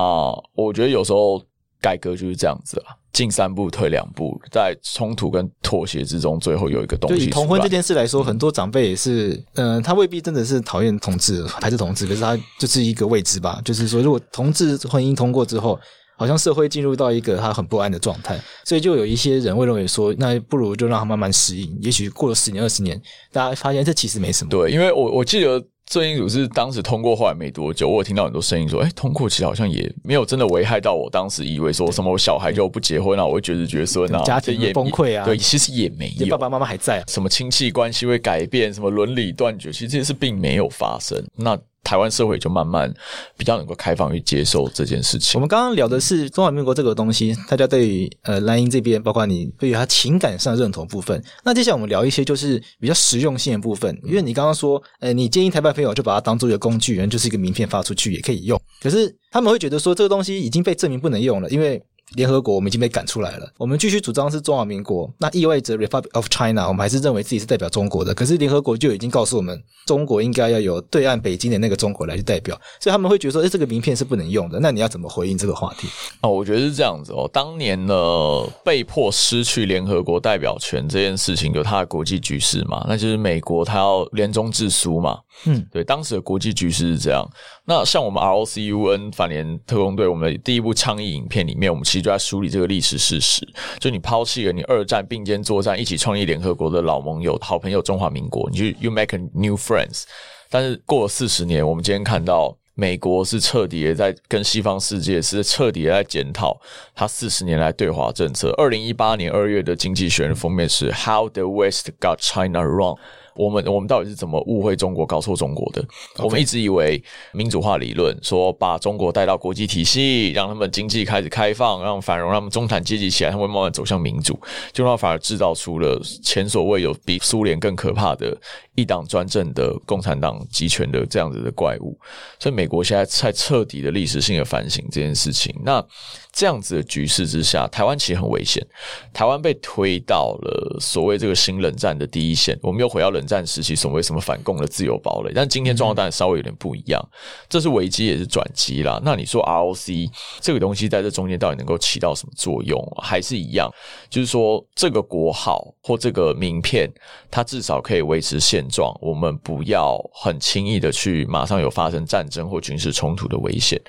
我觉得有时候改革就是这样子啦。进三步退两步，在冲突跟妥协之中，最后有一个东西。就以同婚这件事来说，很多长辈也是，嗯、呃，他未必真的是讨厌同志排斥同志，可是他就是一个未知吧。就是说，如果同志婚姻通过之后，好像社会进入到一个他很不安的状态，所以就有一些人会认为说，那不如就让他慢慢适应。也许过了十年二十年，大家发现这其实没什么。对，因为我我记得。这一组是当时通过后来没多久，我有听到很多声音说：“哎、通过其实好像也没有真的危害到我当时以为说什么我小孩就不结婚了，我会绝子绝孙啊，家庭也崩溃啊。”对，其实也没有，爸爸妈妈还在啊。什么亲戚关系会改变，什么伦理断绝，其实这些事并没有发生。那。台湾社会就慢慢比较能够开放去接受这件事情。我们刚刚聊的是中华民国这个东西，大家对于呃蓝营这边，包括你对于他情感上认同部分。那接下来我们聊一些就是比较实用性的部分，因为你刚刚说，呃，你建议台湾朋友就把它当做一个工具人，就是一个名片发出去也可以用。可是他们会觉得说这个东西已经被证明不能用了，因为。联合国我们已经被赶出来了，我们继续主张是中华民国，那意味着 Republic of China，我们还是认为自己是代表中国的。可是联合国就已经告诉我们，中国应该要有对岸北京的那个中国来去代表，所以他们会觉得说，诶，这个名片是不能用的。那你要怎么回应这个话题？哦，我觉得是这样子哦。当年呢，被迫失去联合国代表权这件事情，有它的国际局势嘛，那就是美国它要联中制苏嘛。嗯，对，当时的国际局势是这样。那像我们 ROCUN 反联特工队，我们的第一部倡议影片里面，我们其实就在梳理这个历史事实。就你抛弃了你二战并肩作战、一起创立联合国的老盟友、好朋友中华民国，你就 You make a new friends。但是过了四十年，我们今天看到美国是彻底的在跟西方世界是彻底的在检讨他四十年来对华政策。二零一八年二月的《经济学人》封面是 How the West got China wrong。我们我们到底是怎么误会中国、搞错中国的.我们一直以为民主化理论说把中国带到国际体系，让他们经济开始开放，让繁荣，让他们中产阶级起来，他们会慢慢走向民主，就让反而制造出了前所未有比苏联更可怕的一党专政的共产党集权的这样子的怪物。所以美国现在在彻底的历史性的反省这件事情。那这样子的局势之下，台湾其实很危险，台湾被推到了所谓这个新冷战的第一线，我们又回到冷。战时期所谓什么反共的自由堡垒，但今天状况当然稍微有点不一样，这是危机也是转机啦。那你说 ROC 这个东西在这中间到底能够起到什么作用？还是一样，就是说这个国号或这个名片，它至少可以维持现状，我们不要很轻易的去马上有发生战争或军事冲突的危险。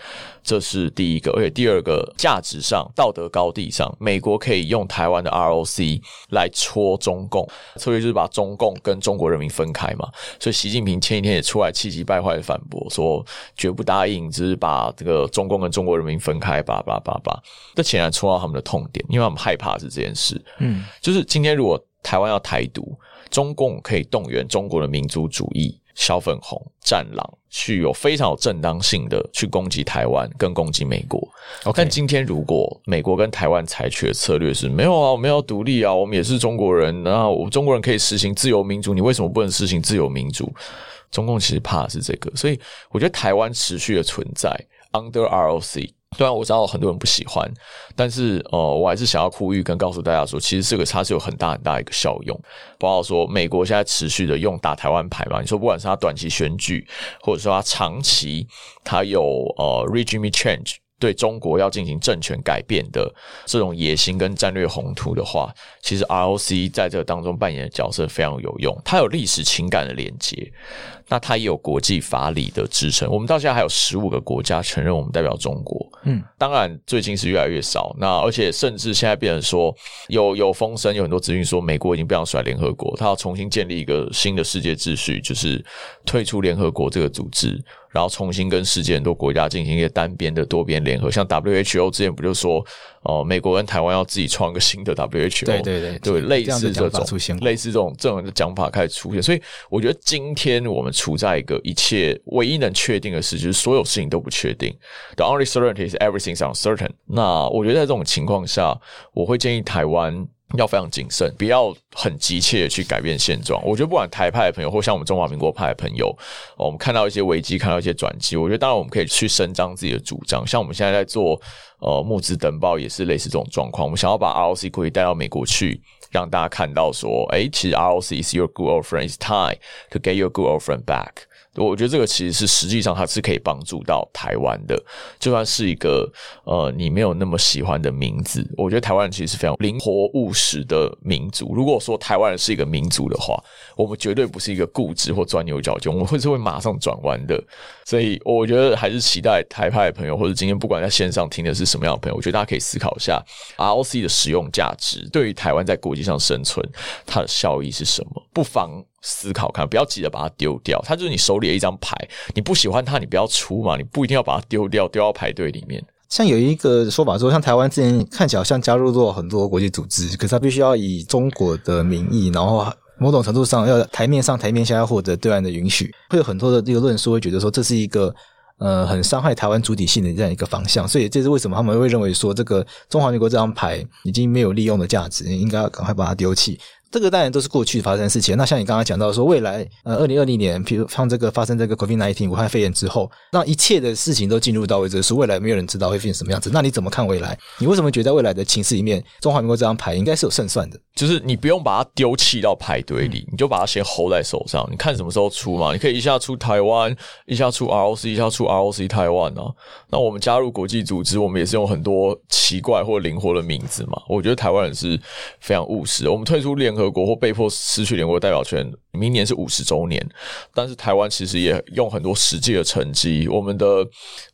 这是第一个，而且第二个价值上、道德高地上，美国可以用台湾的 ROC 来戳中共，策略就是把中共跟中国人民分开嘛。所以习近平前一天也出来气急败坏的反驳，说绝不答应，只是把这个中共跟中国人民分开，叭叭叭叭。这显然戳到他们的痛点，因为他们害怕是这件事。嗯，就是今天如果台湾要台独，中共可以动员中国的民族主义。小粉红、战狼，去有非常有正当性的去攻击台湾跟攻击美国。Okay. 但今天如果美国跟台湾采取的策略是没有啊，我们要独立啊，我们也是中国人，那我中国人可以实行自由民主，你为什么不能实行自由民主？中共其实怕的是这个，所以我觉得台湾持续的存在 under ROC。虽然我知道很多人不喜欢，但是呃，我还是想要呼吁跟告诉大家说，其实这个它是有很大很大一个效用。包括说，美国现在持续的用打台湾牌嘛，你说不管是他短期选举，或者说他长期他有呃 regime change。对中国要进行政权改变的这种野心跟战略宏图的话，其实 ROC 在这个当中扮演的角色非常有用。它有历史情感的连接，那它也有国际法理的支撑。我们到现在还有十五个国家承认我们代表中国。嗯，当然最近是越来越少。那而且甚至现在变成说有有风声，有很多资讯说美国已经不想甩联合国，它要重新建立一个新的世界秩序，就是退出联合国这个组织。然后重新跟世界很多国家进行一些单边的多边联合，像 WHO 之前不就说，哦、呃，美国跟台湾要自己创一个新的 WHO，对对对，对，类似这种类似这种这种的讲法开始出现，所以我觉得今天我们处在一个一切唯一能确定的事，就是所有事情都不确定，The only certainty is everything's uncertain。那我觉得在这种情况下，我会建议台湾。要非常谨慎，不要很急切的去改变现状。我觉得不管台派的朋友，或像我们中华民国派的朋友，我们看到一些危机，看到一些转机，我觉得当然我们可以去伸张自己的主张。像我们现在在做呃募资登报，也是类似这种状况。我们想要把 ROC 可以带到美国去，让大家看到说，诶，其实 ROC is your good old friend. is time to get your good old friend back. 我觉得这个其实是实际上它是可以帮助到台湾的，就算是一个呃你没有那么喜欢的名字，我觉得台湾人其实是非常灵活务实的民族。如果说台湾人是一个民族的话，我们绝对不是一个固执或钻牛角尖，我们会是会马上转弯的。所以我觉得还是期待台派的朋友，或者今天不管在线上听的是什么样的朋友，我觉得大家可以思考一下 ROC 的使用价值，对于台湾在国际上生存它的效益是什么，不妨。思考看，不要急着把它丢掉。它就是你手里的一张牌，你不喜欢它，你不要出嘛。你不一定要把它丢掉，丢到牌堆里面。像有一个说法说，像台湾之前看起来好像加入过很多国际组织，可是它必须要以中国的名义，然后某种程度上要台面上台面下要获得对岸的允许，会有很多的这个论述会觉得说，这是一个呃很伤害台湾主体性的这样一个方向。所以这是为什么他们会认为说，这个中华民国这张牌已经没有利用的价值，应该要赶快把它丢弃。这个当然都是过去发生的事情。那像你刚刚讲到说，未来呃，二零二零年，比如像这个发生这个 COVID-19 武汉肺炎之后，那一切的事情都进入到未知数，未来没有人知道会变成什么样子。那你怎么看未来？你为什么觉得在未来的情势里面，中华民国这张牌应该是有胜算的？就是你不用把它丢弃到牌堆里，你就把它先 hold 在手上，你看什么时候出嘛？你可以一下出台湾，一下出 ROC，一下出 ROC 台湾啊。那我们加入国际组织，我们也是用很多奇怪或灵活的名字嘛。我觉得台湾人是非常务实的。我们退出联合国或被迫失去联合国代表权，明年是五十周年，但是台湾其实也用很多实际的成绩，我们的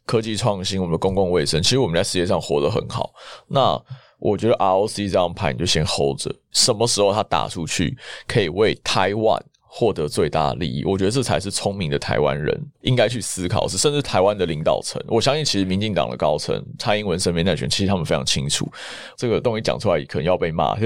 科技创新，我们的公共卫生，其实我们在世界上活得很好。那我觉得 ROC 这张牌你就先 hold 着，什么时候它打出去，可以为台湾获得最大利益，我觉得这才是聪明的台湾人应该去思考。是甚至台湾的领导层，我相信其实民进党的高层蔡英文身边那群，其实他们非常清楚这个东西讲出来可能要被骂。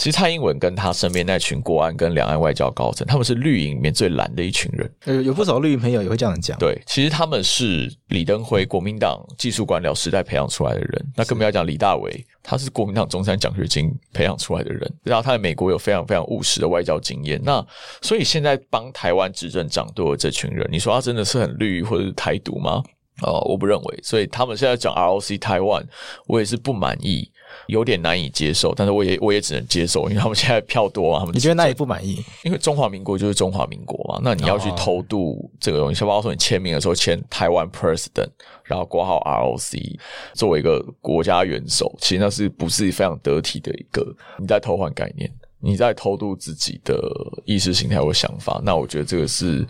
其实蔡英文跟他身边那群国安跟两岸外交高层，他们是绿营里面最蓝的一群人。有有不少绿营朋友也会这样讲。对，其实他们是李登辉国民党技术官僚时代培养出来的人。那更不要讲李大为，他是国民党中山奖学金培养出来的人。然后他在美国有非常非常务实的外交经验。那所以现在帮台湾执政掌舵的这群人，你说他真的是很绿或者是台独吗？哦，我不认为。所以他们现在讲 ROC 台湾，我也是不满意。有点难以接受，但是我也我也只能接受，因为他们现在票多啊。他们你觉得那里不满意？因为中华民国就是中华民国嘛，那你要去偷渡这个东西，包括说你签名的时候签台湾 President，然后挂号 ROC 作为一个国家元首，其实那是不是非常得体的一个？你在偷换概念，你在偷渡自己的意识形态或想法，那我觉得这个是。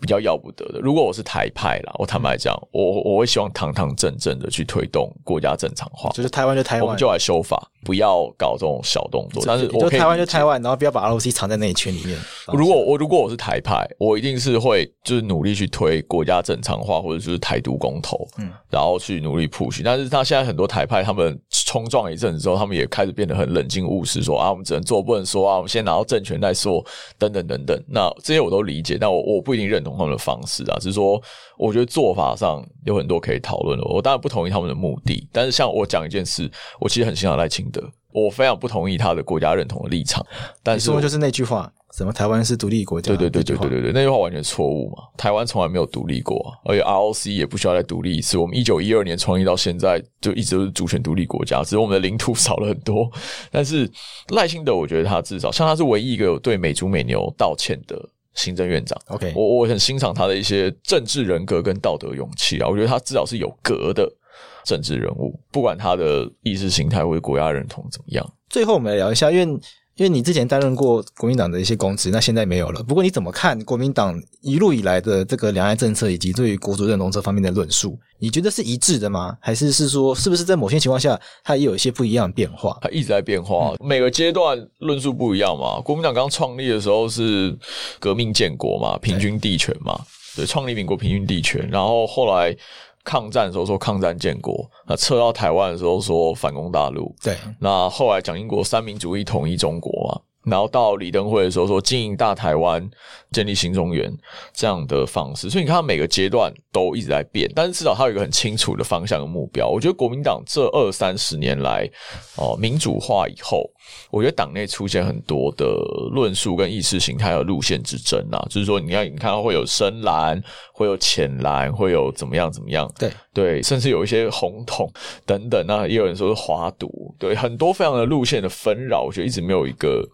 比较要不得的。如果我是台派啦，我坦白讲，我我会希望堂堂正正的去推动国家正常化，就是台湾就台湾，我们就来修法。不要搞这种小动作。但是我就台湾就台湾，然后不要把 ROC 藏在那一圈里面。如果我如果我是台派，我一定是会就是努力去推国家正常化，或者就是台独公投，嗯，然后去努力 push。但是他现在很多台派，他们冲撞一阵子之后，他们也开始变得很冷静务实，说啊，我们只能做不能说啊，我们先拿到政权再说，等等等等。那这些我都理解，但我我不一定认同他们的方式啊，只是说我觉得做法上有很多可以讨论的。我当然不同意他们的目的，但是像我讲一件事，我其实很欣赏赖清德，我非常不同意他的国家认同的立场。但是说就是那句话，什么台湾是独立国家？对对对对对对对，那句话完全错误嘛！台湾从来没有独立过，而且 ROC 也不需要再独立一次。我们一九一二年创立到现在，就一直都是主权独立国家，只是我们的领土 少了很多。但是赖清德，我觉得他至少像他是唯一一个有对美猪美牛道歉的行政院长。OK，我我很欣赏他的一些政治人格跟道德勇气啊，我觉得他至少是有格的。政治人物，不管他的意识形态或者国家认同怎么样。最后我们来聊一下，因为因为你之前担任过国民党的一些公职，那现在没有了。不过你怎么看国民党一路以来的这个两岸政策以及对于国族认同这方面的论述？你觉得是一致的吗？还是是说，是不是在某些情况下它也有一些不一样的变化？它一直在变化，每个阶段论述不一样嘛。国民党刚创立的时候是革命建国嘛，平均地权嘛，对，创立民国平均地权，然后后来。抗战的时候说抗战建国，那撤到台湾的时候说反攻大陆。对，那后来蒋经国三民主义统一中国嘛，然后到李登辉的时候说经营大台湾，建立新中原这样的方式。所以你看，他每个阶段都一直在变，但是至少他有一个很清楚的方向和目标。我觉得国民党这二三十年来，哦，民主化以后。我觉得党内出现很多的论述跟意识形态和路线之争啊，就是说，你看，你看会有深蓝，会有浅蓝，会有怎么样怎么样，对对，甚至有一些红统等等，那也有人说是华独，对，很多非常的路线的纷扰，我觉得一直没有一个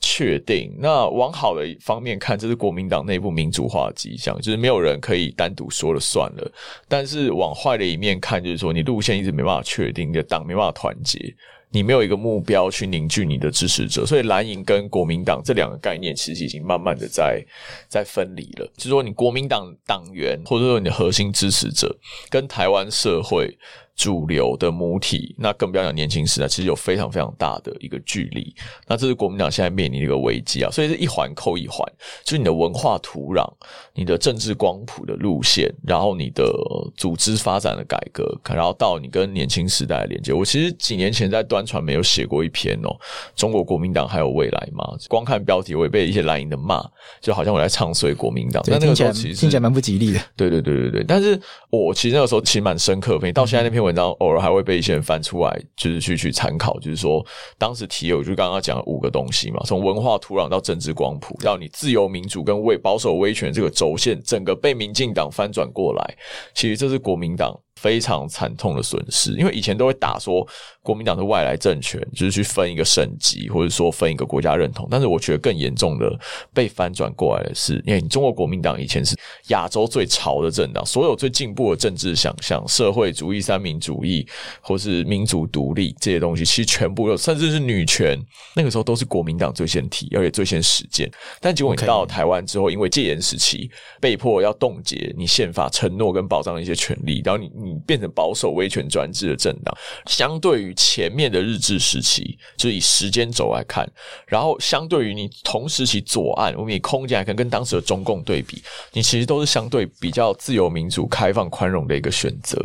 确定。那往好的方面看，这是国民党内部民主化的迹象，就是没有人可以单独说了算了。但是往坏的一面看，就是说你路线一直没办法确定，你的党没办法团结。你没有一个目标去凝聚你的支持者，所以蓝营跟国民党这两个概念其实已经慢慢的在在分离了。就是说，你国民党党员或者说你的核心支持者跟台湾社会。主流的母体，那更不要讲年轻时代，其实有非常非常大的一个距离。那这是国民党现在面临的一个危机啊，所以是一环扣一环，就是你的文化土壤、你的政治光谱的路线，然后你的组织发展的改革，然后到你跟年轻时代的连接。我其实几年前在端传媒有写过一篇哦，中国国民党还有未来吗？光看标题我也被一些蓝营的骂，就好像我在唱衰国民党。那那个时候其实听起来蛮不吉利的。对对对对对，但是我其实那个时候其实蛮深刻的，到现在那篇文。然后偶尔还会被一些人翻出来，就是去去参考，就是说当时提有，就刚刚讲五个东西嘛，从文化土壤到政治光谱，让你自由民主跟为保守威权这个轴线，整个被民进党翻转过来，其实这是国民党。非常惨痛的损失，因为以前都会打说国民党是外来政权，就是去分一个省级，或者说分一个国家认同。但是我觉得更严重的被翻转过来的是，因为你中国国民党以前是亚洲最潮的政党，所有最进步的政治想象、社会主义、三民主义或是民族独立这些东西，其实全部有，甚至是女权，那个时候都是国民党最先提，而且最先实践。但结果你到了台湾之后，因为戒严时期被迫要冻结你宪法承诺跟保障的一些权利，然后你你。变成保守威权专制的政党，相对于前面的日治时期，就以时间轴来看，然后相对于你同时期左岸，我们以空间来看，跟当时的中共对比，你其实都是相对比较自由、民主、开放、宽容的一个选择。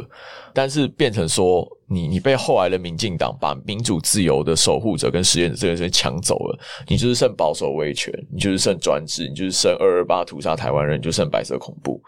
但是变成说，你你被后来的民进党把民主自由的守护者跟实验者这个人抢走了，你就是剩保守威权，你就是剩专制，你就是剩二二八屠杀台湾人，你就剩白色恐怖。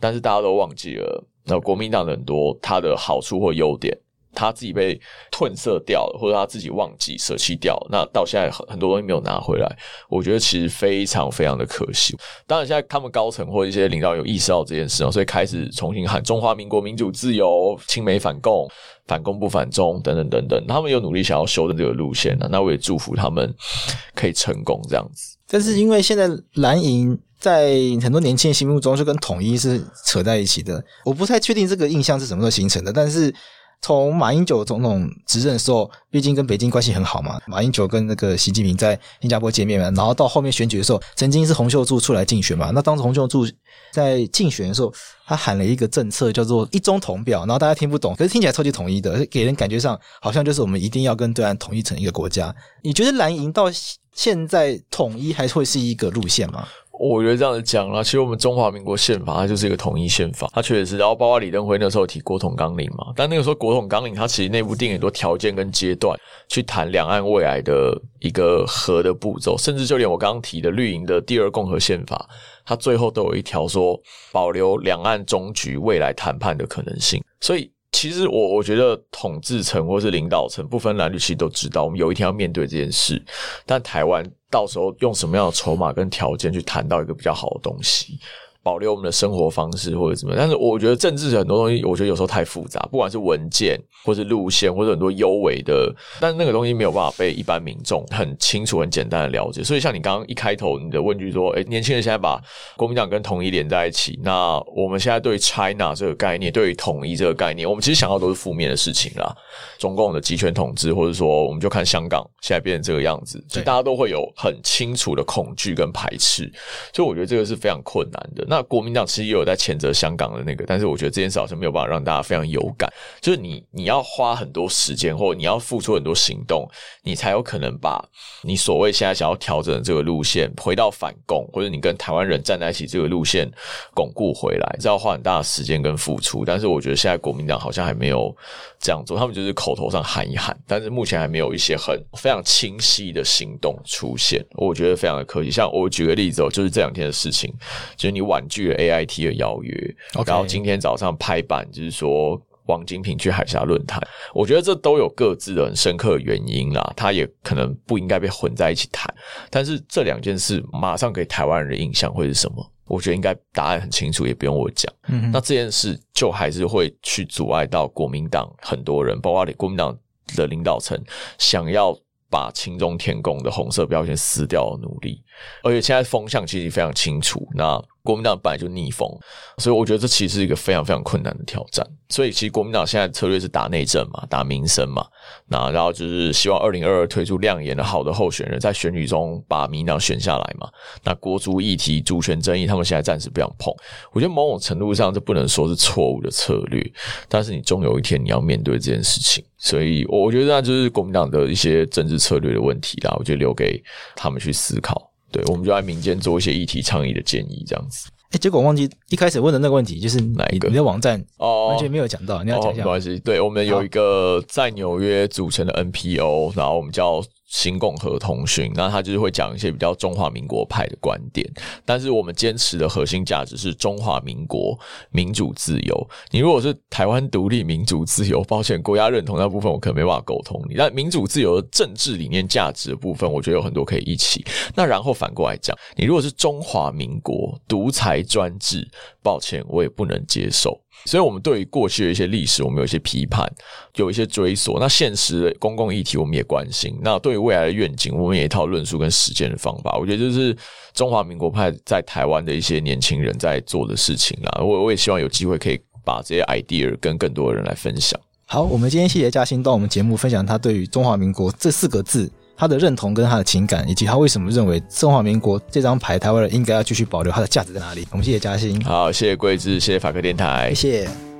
但是大家都忘记了，那国民党的很多他的好处或优点。他自己被褪色掉了，或者他自己忘记舍弃掉，那到现在很很多东西没有拿回来，我觉得其实非常非常的可惜。当然，现在他们高层或一些领导有意识到这件事，所以开始重新喊中华民国民主自由、亲美反共、反共不反中等等等等，他们有努力想要修正这个路线，那我也祝福他们可以成功这样子。但是因为现在蓝营在很多年轻人心目中就跟统一是扯在一起的，我不太确定这个印象是什么时候形成的，但是。从马英九总统执政的时候，毕竟跟北京关系很好嘛，马英九跟那个习近平在新加坡见面嘛，然后到后面选举的时候，曾经是洪秀柱出来竞选嘛。那当时洪秀柱在竞选的时候，他喊了一个政策叫做“一中同表”，然后大家听不懂，可是听起来超级统一的，给人感觉上好像就是我们一定要跟对岸统一成一个国家。你觉得蓝营到现在统一还会是一个路线吗？我觉得这样子讲啦，其实我们中华民国宪法它就是一个统一宪法，它确实是。然后包括李登辉那时候提国统纲领嘛，但那个时候国统纲领它其实内部定很多条件跟阶段，去谈两岸未来的一个和的步骤，甚至就连我刚刚提的绿营的第二共和宪法，它最后都有一条说保留两岸终局未来谈判的可能性，所以。其实我我觉得统治层或是领导层不分男女，其实都知道我们有一天要面对这件事。但台湾到时候用什么样的筹码跟条件去谈到一个比较好的东西？保留我们的生活方式或者怎么样，但是我觉得政治很多东西，我觉得有时候太复杂，不管是文件或是路线或者很多优微的，但是那个东西没有办法被一般民众很清楚、很简单的了解。所以像你刚刚一开头你的问句说，诶，年轻人现在把国民党跟统一连在一起，那我们现在对 China 这个概念，对于统一这个概念，我们其实想到都是负面的事情啦。中共的集权统治，或者说我们就看香港现在变成这个样子，所以大家都会有很清楚的恐惧跟排斥。所以我觉得这个是非常困难的。那那国民党其实也有在谴责香港的那个，但是我觉得这件事好像没有办法让大家非常有感。就是你你要花很多时间，或者你要付出很多行动，你才有可能把你所谓现在想要调整的这个路线回到反共，或者你跟台湾人站在一起这个路线巩固回来，这要花很大的时间跟付出。但是我觉得现在国民党好像还没有这样做，他们就是口头上喊一喊，但是目前还没有一些很非常清晰的行动出现。我觉得非常的可惜。像我举个例子哦，就是这两天的事情，就是你婉拒了 AIT 的邀约.然后今天早上拍板就是说王金平去海峡论坛，我觉得这都有各自的很深刻的原因啦，他也可能不应该被混在一起谈。但是这两件事马上给台湾人的印象会是什么？我觉得应该答案很清楚，也不用我讲。嗯，那这件事就还是会去阻碍到国民党很多人，包括国民党的领导层想要把青中天共的红色标签撕掉的努力，而且现在风向其实非常清楚。那国民党本来就逆风，所以我觉得这其实是一个非常非常困难的挑战。所以其实国民党现在策略是打内政嘛，打民生嘛。那然后就是希望二零二二推出亮眼的好的候选人，在选举中把民党选下来嘛。那国族议题、主权争议，他们现在暂时不想碰。我觉得某种程度上，这不能说是错误的策略，但是你终有一天你要面对这件事情。所以我觉得那就是国民党的一些政治策略的问题啦。我觉得留给他们去思考。对，我们就在民间做一些议题倡议的建议，这样子。哎，结果忘记一开始问的那个问题，就是哪一个？你的网站哦，完全没有讲到，哦、你要讲一下。没关系，对，我们有一个在纽约组成的 NPO，然后我们叫。新共和通讯，那他就是会讲一些比较中华民国派的观点，但是我们坚持的核心价值是中华民国民主自由。你如果是台湾独立民主自由，抱歉，国家认同那部分我可能没办法沟通你。但民主自由的政治理念价值的部分，我觉得有很多可以一起。那然后反过来讲，你如果是中华民国独裁专制，抱歉，我也不能接受。所以，我们对于过去的一些历史，我们有一些批判，有一些追索。那现实的公共议题，我们也关心。那对于未来的愿景，我们也一套论述跟实践的方法。我觉得这是中华民国派在台湾的一些年轻人在做的事情啦。我我也希望有机会可以把这些 idea 跟更多的人来分享。好，我们今天谢谢嘉兴到我们节目分享他对于中华民国这四个字。他的认同跟他的情感，以及他为什么认为中华民国这张牌，台湾人应该要继续保留它的价值在哪里？我们谢谢嘉欣，好，谢谢桂枝，谢谢法科电台，谢谢。